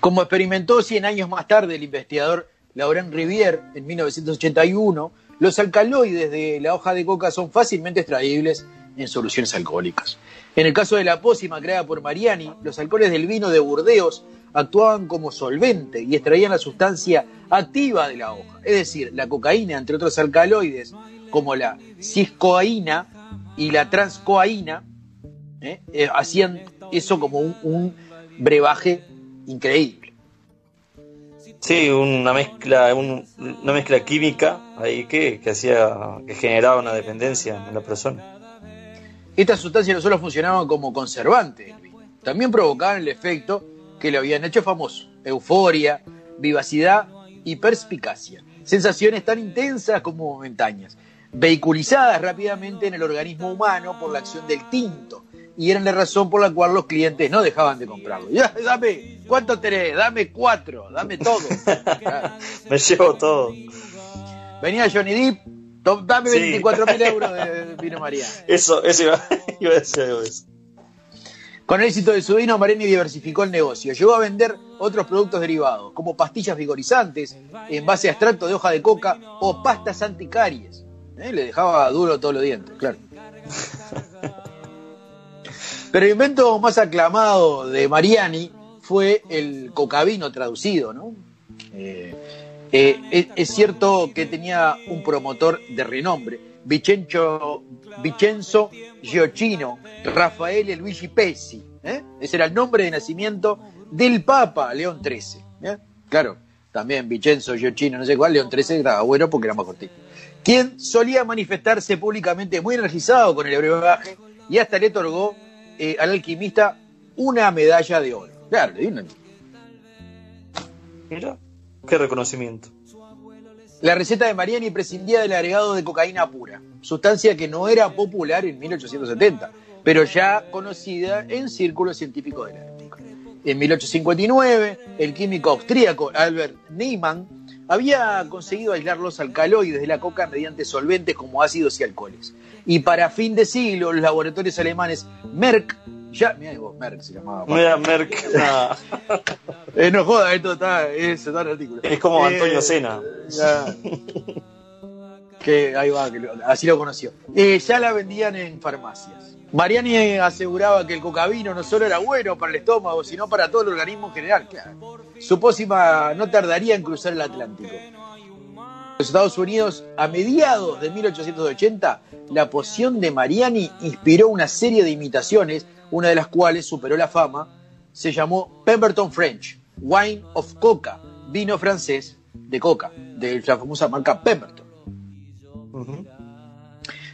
Como experimentó 100 años más tarde el investigador Laurent Rivière en 1981, los alcaloides de la hoja de coca son fácilmente extraíbles en soluciones alcohólicas. En el caso de la pócima creada por Mariani, los alcoholes del vino de Burdeos actuaban como solvente y extraían la sustancia activa de la hoja, es decir, la cocaína, entre otros alcaloides, como la ciscoaína y la transcoaína, ¿eh? Eh, hacían eso como un, un brebaje increíble. Sí, una mezcla, un- una mezcla química ahí que, que hacía, que generaba una dependencia en la persona. Estas sustancias no solo funcionaban como vino, también provocaban el efecto que lo habían hecho famoso, euforia, vivacidad y perspicacia, sensaciones tan intensas como momentáneas, vehiculizadas rápidamente en el organismo humano por la acción del tinto, y eran la razón por la cual los clientes no dejaban de comprarlo. Ya, dame, ¿cuánto tenés? Dame cuatro, dame todo. [laughs] Me llevo todo. Venía Johnny Depp, dame Sí. 24 mil euros de [laughs] vino María. Eso, eso iba, [laughs] iba a decir algo eso. Con el éxito de su vino, Mariani diversificó el negocio. Llegó a vender otros productos derivados, como pastillas vigorizantes, en base a extracto de hoja de coca o pastas anticaries. ¿Eh? Le dejaba duro todos los dientes, claro. Pero el invento más aclamado de Mariani fue el cocavino traducido, ¿no? Eh, eh, es, cierto que tenía un promotor de renombre, Vicenzo, Vincenzo Giochino, Rafael Luigi Pesi. ¿eh? Ese era el nombre de nacimiento del Papa León XIII. ¿eh? Claro, también Vincenzo Giochino, no sé cuál, León XIII era bueno porque era más cortito. Quien solía manifestarse públicamente muy energizado con el brebaje y hasta le otorgó eh, al alquimista una medalla de oro. Claro, le una- Mira, qué reconocimiento. La receta de Mariani prescindía del agregado de cocaína pura, sustancia que no era popular en 1870, pero ya conocida en círculos científicos de la época. En 1859, el químico austríaco Albert Niemann había conseguido aislar los alcaloides de la coca mediante solventes como ácidos y alcoholes. Y para fin de siglo, los laboratorios alemanes Merck, ya, mirá vos, Merck se llamaba. Mira, Merck, nah, [laughs] Eh, no joda, esto está, es, está en el artículo. es como Eh, Antonio Sena. ya. que ahí va, que lo- así lo conoció. Eh, ya la vendían en farmacias. Mariani aseguraba que el cocavino no solo era bueno para el estómago, sino para todo el organismo en general. Claro. Su pócima no tardaría en cruzar el Atlántico. En los Estados Unidos, a mediados de 1880, la poción de Mariani inspiró una serie de imitaciones, una de las cuales superó la fama. Se llamó Pemberton French, Wine of Coca, vino francés de coca, de la famosa marca Pemberton.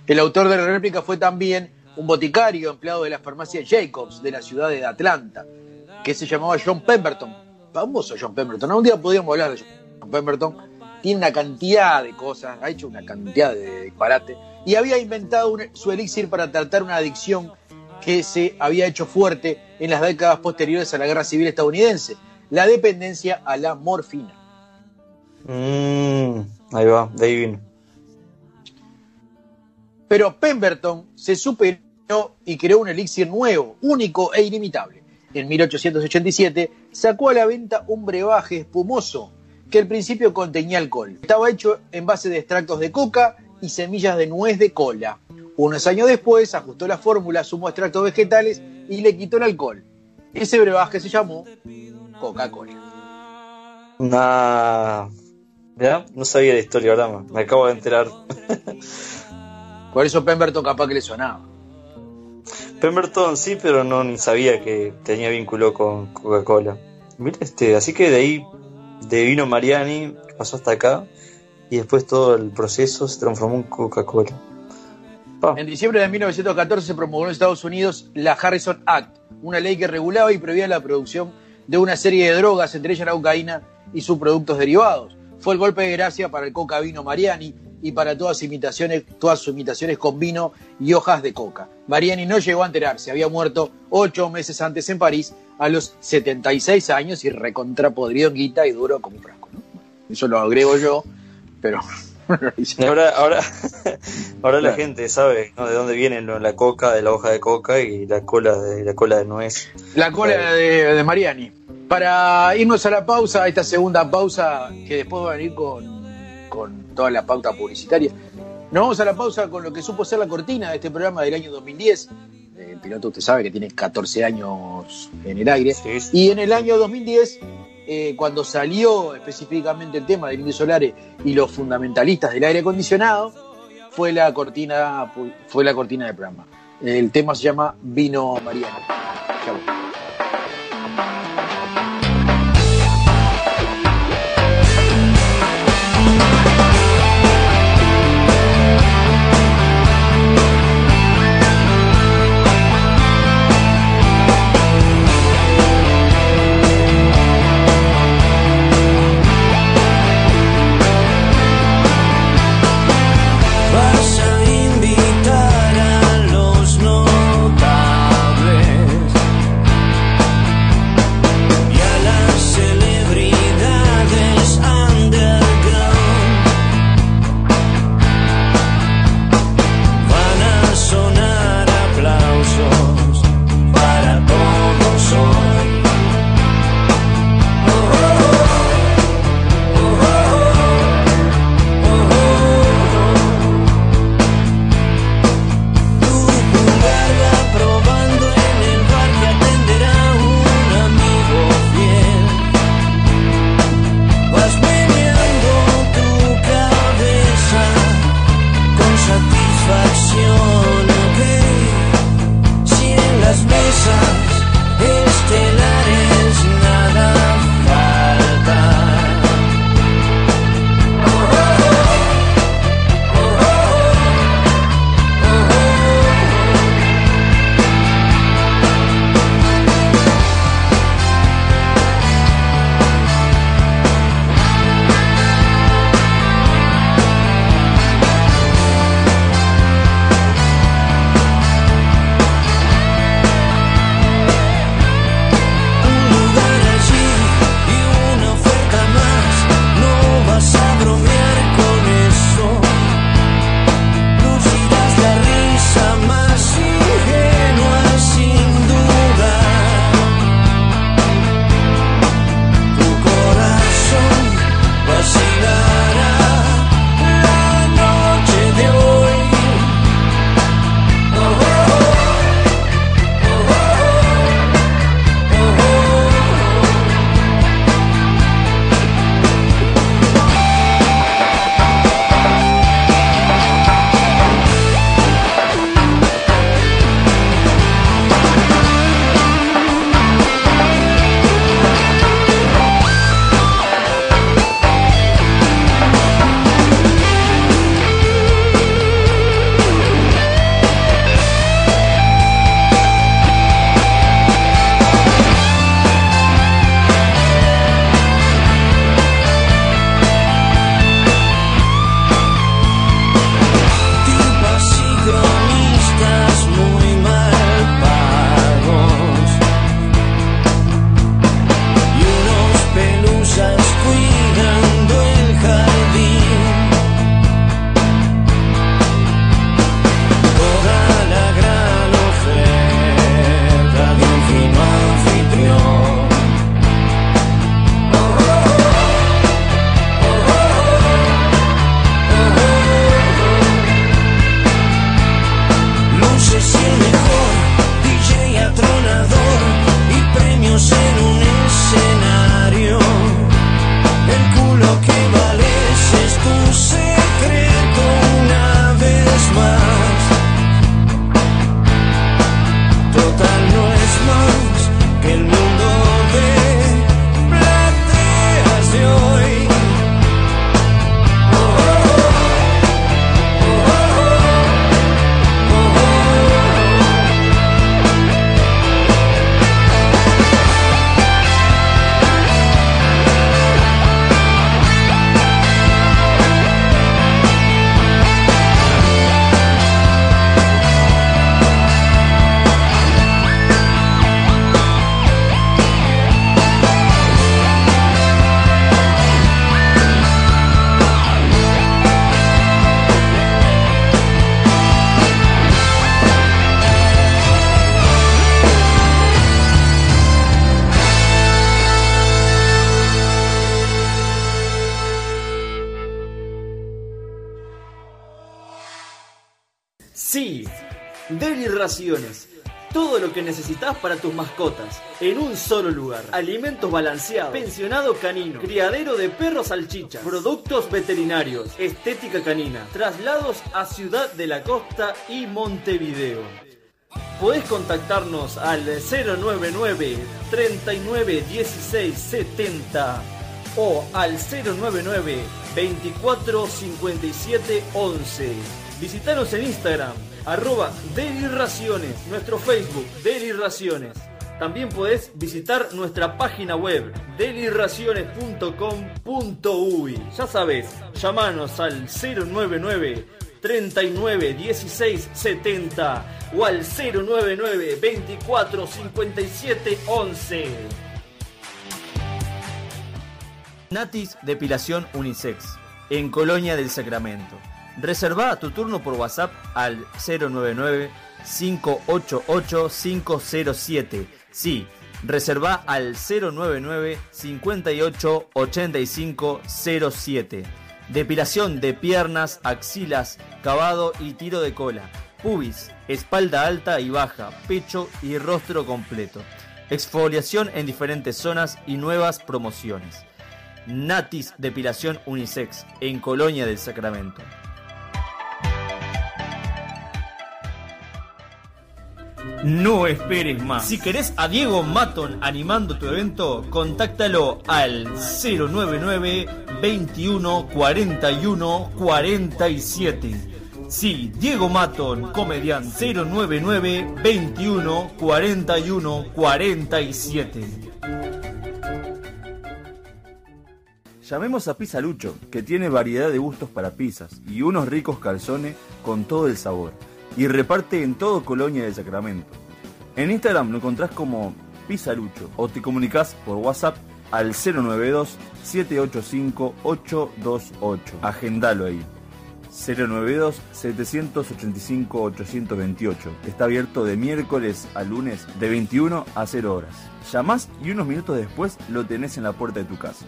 El autor de la réplica fue también un boticario empleado de la farmacia Jacobs de la ciudad de Atlanta, que se llamaba John Pemberton. Famoso John Pemberton. Un día podríamos hablar de John Pemberton. Tiene una cantidad de cosas, ha hecho una cantidad de disparate. Y había inventado un- su elixir para tratar una adicción que se había hecho fuerte en las décadas posteriores a la Guerra Civil estadounidense, la dependencia a la morfina. Mm, ahí va, de ahí vino. Pero Pemberton se superó y creó un elixir nuevo, único e inimitable. En 1887 sacó a la venta un brebaje espumoso que al principio contenía alcohol. Estaba hecho en base de extractos de coca y semillas de nuez de cola. Unos años después ajustó la fórmula, sumó extractos vegetales y le quitó el alcohol. Ese brebaje se llamó Coca-Cola. Nah. ¿Ya? No sabía la historia, me- me acabo de enterar. [laughs] Por eso Pemberton capaz que le sonaba. Pemberton sí, pero no ni sabía que tenía vínculo con Coca-Cola. Mira, este, así que de ahí, de vino Mariani, pasó hasta acá, y después todo el proceso se transformó en Coca-Cola. En diciembre de 1914 se promulgó en Estados Unidos la Harrison Act, una ley que regulaba y prohibía la producción de una serie de drogas, entre ellas la cocaína y sus productos derivados. Fue el golpe de gracia para el coca vino Mariani y para todas, imitaciones, todas sus imitaciones con vino y hojas de coca. Mariani no llegó a enterarse, había muerto ocho meses antes en París a los 76 años y recontrapodrido en guita y duro como un frasco. ¿no? Eso lo agrego yo, pero... [laughs] Ahora, ahora, [laughs] ahora la Claro. gente sabe ¿no? de dónde viene lo- la coca, de la hoja de coca y la cola de la cola de nuez. La cola de, de Mariani. Para irnos a la pausa, a esta segunda pausa, que después va a venir con, con toda la pauta publicitaria. Nos vamos a la pausa con lo que supo ser la cortina de este programa del año 2010. El piloto, usted sabe que tiene 14 años en el aire. Y en el año 2010, eh, cuando salió específicamente el tema del Indio Solare y los fundamentalistas del aire acondicionado, fue la cortina, fue la cortina del programa. El tema se llama Vino Mariano. Ya Total no es más que el mundo. Necesitas para tus mascotas, en un solo lugar. Alimentos balanceados, pensionado canino, criadero de perros salchichas, productos veterinarios, estética canina, traslados a Ciudad de la Costa y Montevideo. Podés contactarnos al 099 39 16 70 o al 099 24 57 11. Visitanos en Instagram, arroba Deliraciones, nuestro Facebook, Deliraciones. También podés visitar nuestra página web, deliraciones.com.uy. Ya sabes, llamanos al 099 39 16 70 o al 099 24 57 11. Natis Depilación Unisex, en Colonia del Sacramento. Reserva tu turno por WhatsApp al 099 588 507. Sí, reserva al 099 58 85 07. Depilación de piernas, axilas, cavado y tiro de cola. Pubis, espalda alta y baja, pecho y rostro completo. Exfoliación en diferentes zonas y nuevas promociones. Natis Depilación Unisex en Colonia del Sacramento. No esperes más. Si querés a Diego Maton animando tu evento, contáctalo al 099 21 41 47. Sí, Diego Maton, comediante 099 21 41 47. Llamemos a Pizza Lucho, que tiene variedad de gustos para pizzas y unos ricos calzones con todo el sabor. Y reparte en todo Colonia de Sacramento. En Instagram lo encontrás como Pizza Lucho o te comunicas por WhatsApp al 092 785 828. Agendalo ahí. 092 785 828. Está abierto de miércoles a lunes de 21 a 0 horas. Llamás y unos minutos después lo tenés en la puerta de tu casa.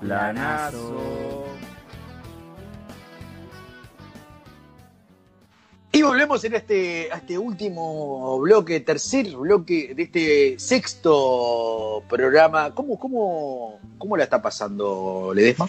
Planazo. Y volvemos en este, a este último bloque, tercer bloque de este sexto programa. ¿Cómo, cómo, cómo la está pasando Ledesma?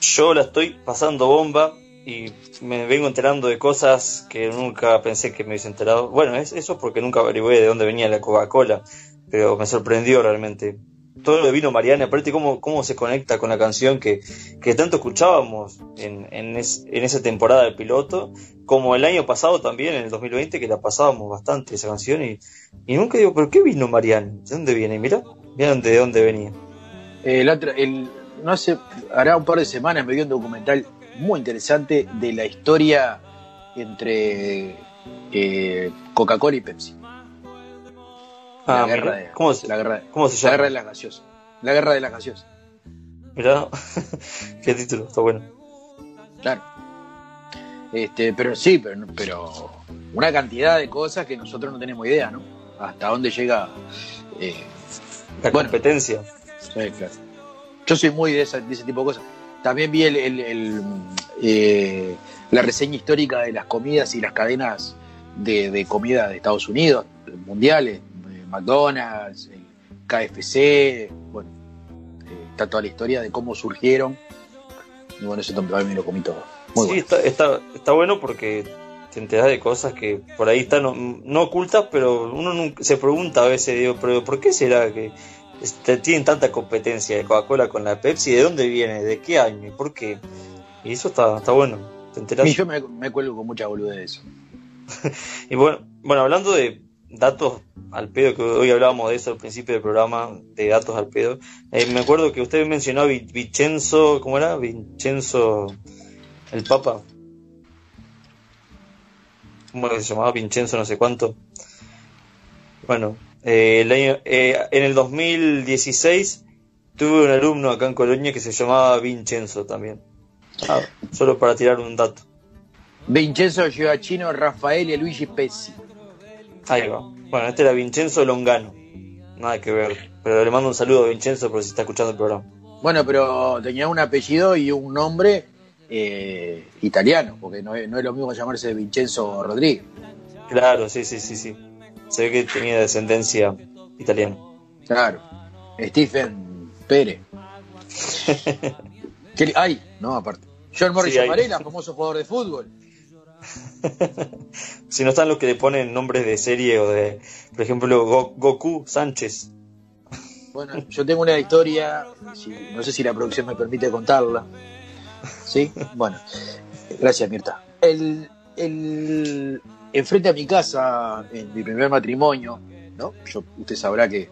Yo la estoy pasando bomba y me vengo enterando de cosas que nunca pensé que me hubiese enterado. Bueno, es, eso porque nunca averigué de dónde venía la Coca-Cola, pero me sorprendió realmente. Todo lo de vino Mariana, aparte cómo, cómo se conecta con la canción que, que tanto escuchábamos en, en, es- en esa temporada del piloto, como el año pasado también, en el 2020, que la pasábamos bastante esa canción y, y nunca digo, ¿pero qué vino Mariana? ¿De dónde viene? Mira, vieron de dónde venía. El otro, el, no sé, hará un par de semanas me dio un documental muy interesante de la historia entre eh, Coca-Cola y Pepsi. Ah, la guerra de, ¿Cómo se- la guerra, cómo se la llama? guerra de las gaseosas. La guerra de las gaseosas. Mirá, [laughs] qué título, está bueno. Claro. Este, pero sí, pero, pero una cantidad de cosas que nosotros no tenemos idea, ¿no? Hasta dónde llega eh, La bueno, competencia. Sí, claro. Yo soy muy de, esa- de ese tipo de cosas. También vi el, el- el, eh, la reseña histórica de las comidas y las cadenas de, de comida de Estados Unidos, mundiales, McDonald's, KFC, bueno, eh, está toda la historia de cómo surgieron. Y bueno, eso también me lo comí todo. Muy sí, bueno. está, está, está bueno porque te enteras de cosas que por ahí están no, no ocultas, pero uno nunca, se pregunta a veces, digo, pero ¿por qué será que este, tienen tanta competencia de Coca-Cola con la Pepsi? ¿De dónde viene? ¿De qué año? ¿Y por qué? Y eso está, está bueno, te enteras. Y yo me, me cuelgo con mucha boludez de eso. [laughs] Y bueno, bueno, hablando de datos al pedo, que hoy hablábamos de eso al principio del programa, de datos al pedo, eh, me acuerdo que usted mencionó a Vi- Vincenzo, ¿cómo era? Vincenzo, el Papa. ¿Cómo se llamaba? Vincenzo no sé cuánto. Bueno, eh, eh, en el 2016 tuve un alumno acá en Colonia que se llamaba Vincenzo también. Ah, solo para tirar un dato. Vincenzo Gioacchino, Rafael y Luigi Pezzi. Ahí va. Bueno, este era Vincenzo Longano. Nada que ver. Pero le mando un saludo a Vincenzo por si está escuchando el programa. Bueno, pero tenía un apellido y un nombre eh, italiano, porque no es, no es lo mismo llamarse Vincenzo Rodríguez. Claro, sí, sí, sí, sí. Se ve que tenía descendencia italiana. Claro. Stephen Pérez. [laughs] ¿Qué le- Ay, no, aparte. John Morris Sí. Varela, famoso jugador de fútbol. [laughs] Si no están los que le ponen nombres de serie o de, por ejemplo, Go- Goku Sánchez. Bueno, yo tengo una historia, no sé si la producción me permite contarla. ¿Sí? Bueno, gracias Mirta. El, el, enfrente a mi casa, en mi primer matrimonio, ¿no? Yo, usted sabrá que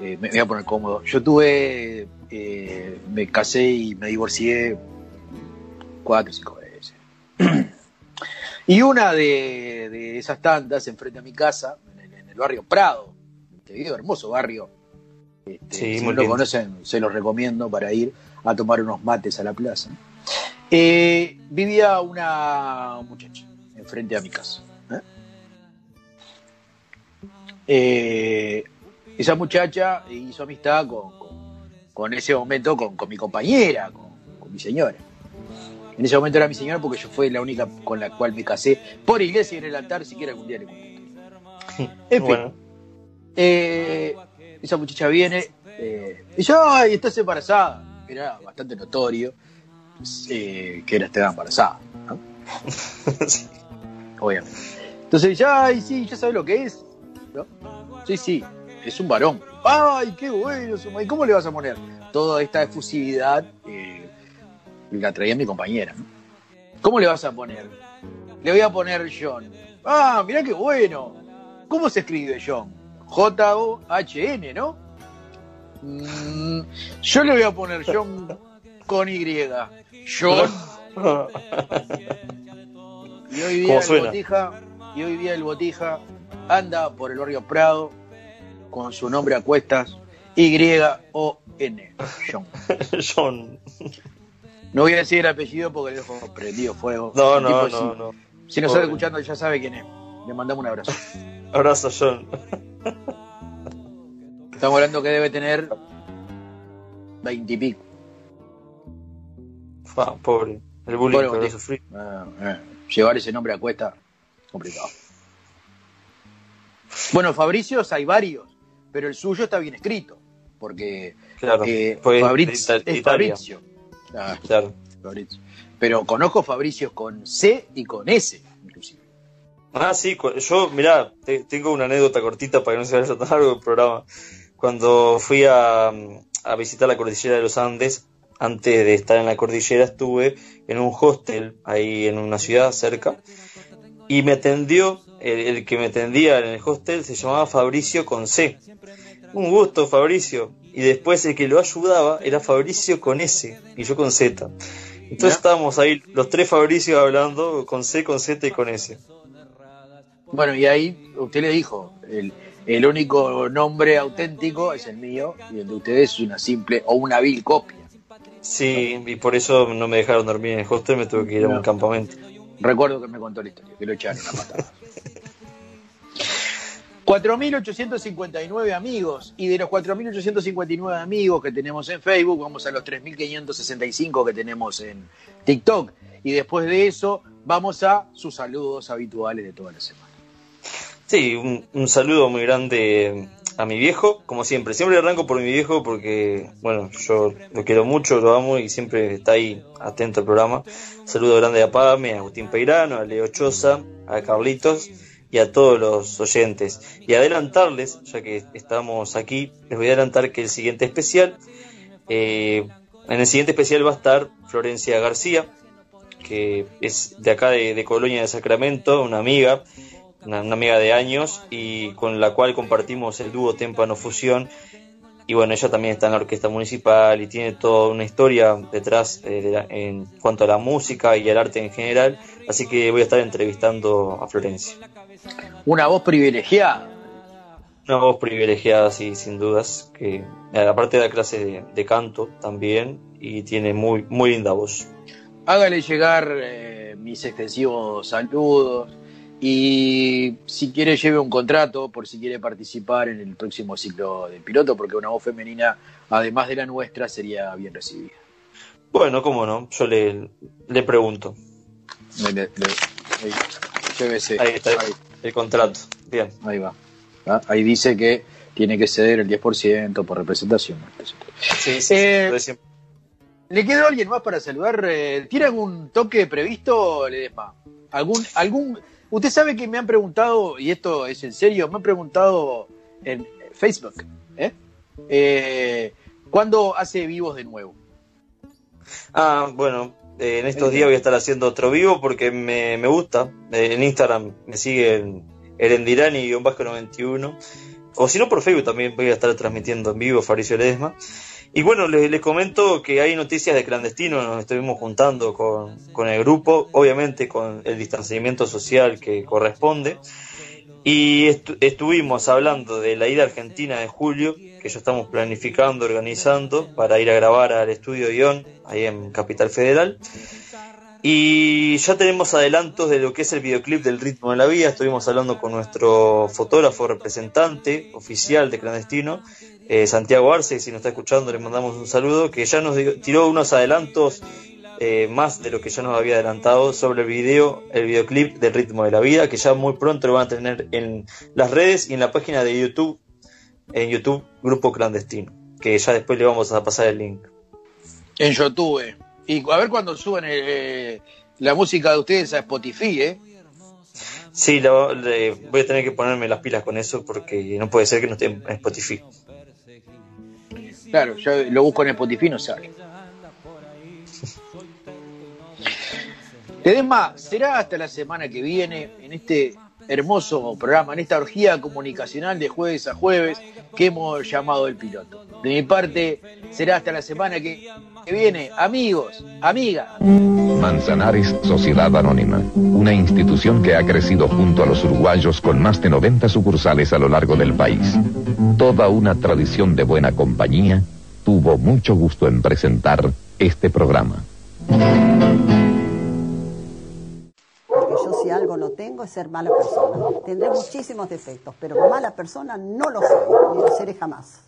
eh, me voy a poner cómodo. Yo tuve, eh, me casé y me divorcié cuatro o cinco veces. [clears throat] y una de, de esas tantas, enfrente a mi casa, en, en el barrio Prado, Montevideo, hermoso barrio. Este, Sí, si no lo conocen, se los recomiendo para ir a tomar unos mates a la plaza. Eh, vivía una muchacha enfrente a mi casa. ¿eh? Eh, esa muchacha hizo amistad con, con- con ese momento con, con mi compañera, con mi señora. En ese momento era mi señora porque yo fue la única con la cual me casé por iglesia y en el altar, siquiera algún día le conté. [laughs] En fin, Bueno, eh, esa muchacha viene eh, y yo, ay, estás embarazada. Era bastante notorio eh, que era estaba embarazada, ¿no? [laughs] Obviamente. Entonces, ya, ay, sí, ya sabes lo que es. ¿no? Sí, sí, es un varón. Ay, qué bueno, ¿y cómo le vas a poner? Toda esta efusividad eh, la traía mi compañera. ¿Cómo le vas a poner? Le voy a poner John. Ah, mirá qué bueno. ¿Cómo se escribe John? J-O-H-N, ¿no? Mm, yo le voy a poner John con Y. John. [laughs] Y hoy día ¿Cómo el botija, y hoy día el botija anda por el barrio Prado con su nombre a cuestas Y-O-N. John. [laughs] John. No voy a decir el apellido porque le dejo prendido fuego. No, no, tipo, no, si- no. Si nos está escuchando ya sabe quién es. Le mandamos un abrazo. [laughs] Abrazo, John. Estamos hablando que debe tener veintipico. Fa, pobre. El bullying que botija. sufrido. Ah, eh, Llevar ese nombre a cuesta, complicado. Bueno, Fabricios hay varios, pero el suyo está bien escrito, porque Claro, eh, Fabriz- es. Fabrizio. Ah, Claro. Fabrizio. Pero conozco Fabricios con C y con S, inclusive. Ah, sí, yo, mirá, te- tengo una anécdota cortita para que no se vaya tan largo el programa. Cuando fui a, a visitar la cordillera de los Andes, antes de estar en la cordillera, estuve en un hostel ahí en una ciudad cerca y me atendió, el, el que me atendía en el hostel se llamaba Fabricio con C. Un gusto, Fabricio. Y después el que lo ayudaba era Fabricio con S y yo con Z. Entonces Ya. estábamos ahí los tres Fabricios hablando con C, con Z y con S. Bueno, y ahí usted le dijo, el, el único nombre auténtico es el mío y el de ustedes es una simple o una vil copia. Sí, y por eso no me dejaron dormir en el hostel, me tuve que ir a un campamento. Recuerdo que me contó la historia, que lo echaron a patada. [laughs] 4.859 amigos y de los 4.859 amigos que tenemos en Facebook vamos a los 3.565 que tenemos en TikTok y después de eso vamos a sus saludos habituales de toda la semana. Sí, un, un saludo muy grande a mi viejo, como siempre. Siempre arranco por mi viejo porque, bueno, yo lo quiero mucho, lo amo y siempre está ahí atento al programa. Saludo grande a Pame, a Agustín Peirano, a Leo Choza, a Carlitos y a todos los oyentes. Y adelantarles, ya que estamos aquí, les voy a adelantar que el siguiente especial, eh, en el siguiente especial va a estar Florencia García, que es de acá de, de Colonia de Sacramento, una amiga, una, amiga de años y con la cual compartimos el dúo Témpano Fusión. Y bueno, ella también está en la orquesta municipal y tiene toda una historia detrás eh, de la- en cuanto a la música y al arte en general. Así que voy a estar entrevistando a Florencia. Una voz privilegiada. Una voz privilegiada, sí, sin dudas. Que eh, aparte da clase de, de canto también y tiene muy, muy linda voz. Hágale llegar eh, mis extensivos saludos y si quiere lleve un contrato por si quiere participar en el próximo ciclo de piloto porque una voz femenina, además de la nuestra, sería bien recibida. Bueno, cómo no, yo le, le pregunto. Le- le- le- llévese. Ahí está, Ahí. El contrato. Bien. Ahí va. Ah, Ahí dice que tiene que ceder el 10% por representación. Sí, sí, Eh. ¿Le quedó alguien más para saludar? Eh, ¿Tiene algún toque previsto, Ledesma? ¿Algún, algún... Usted sabe que me han preguntado, y esto es en serio, me han preguntado en Facebook, ¿eh? Eh, ¿cuándo hace vivos de nuevo? Ah, bueno, eh, en estos días voy a estar haciendo otro vivo porque me, me gusta. Eh, en Instagram me siguen Erendirani-91. O si no, por Facebook también voy a estar transmitiendo en vivo Fabricio Ledesma. Y bueno, les, les comento que hay noticias de clandestino, nos estuvimos juntando con, con el grupo, obviamente con el distanciamiento social que corresponde. Y estu- estuvimos hablando de la ida Argentina de julio, que ya estamos planificando, organizando, para ir a grabar al estudio Ion, ahí en Capital Federal. Y ya tenemos adelantos de lo que es el videoclip del ritmo de la vida. Estuvimos hablando con nuestro fotógrafo representante oficial de Clandestino, eh, Santiago Arce, si nos está escuchando le mandamos un saludo, que ya nos tiró unos adelantos eh, más de lo que ya nos había adelantado sobre el video, el videoclip del ritmo de la vida, que ya muy pronto lo van a tener en las redes y en la página de YouTube, en YouTube Grupo Clandestino, que ya después le vamos a pasar el link. En YouTube. Y a ver cuando suben eh, la música de ustedes a Spotify, ¿eh? Sí, le- voy a tener que ponerme las pilas con eso porque no puede ser que no esté en Spotify. Claro, yo lo busco en Spotify y no sale. Ledesma, será hasta la semana que viene en este hermoso programa, en esta orgía comunicacional de jueves a jueves que hemos llamado El Piloto. De mi parte, será hasta la semana que, que viene. Amigos, amigas. Manzanares Sociedad Anónima, una institución que ha crecido junto a los uruguayos con más de 90 sucursales a lo largo del país. Toda una tradición de buena compañía tuvo mucho gusto en presentar este programa. No tengo es ser mala persona. Tendré muchísimos defectos, pero mala persona no lo soy, ni lo seré jamás.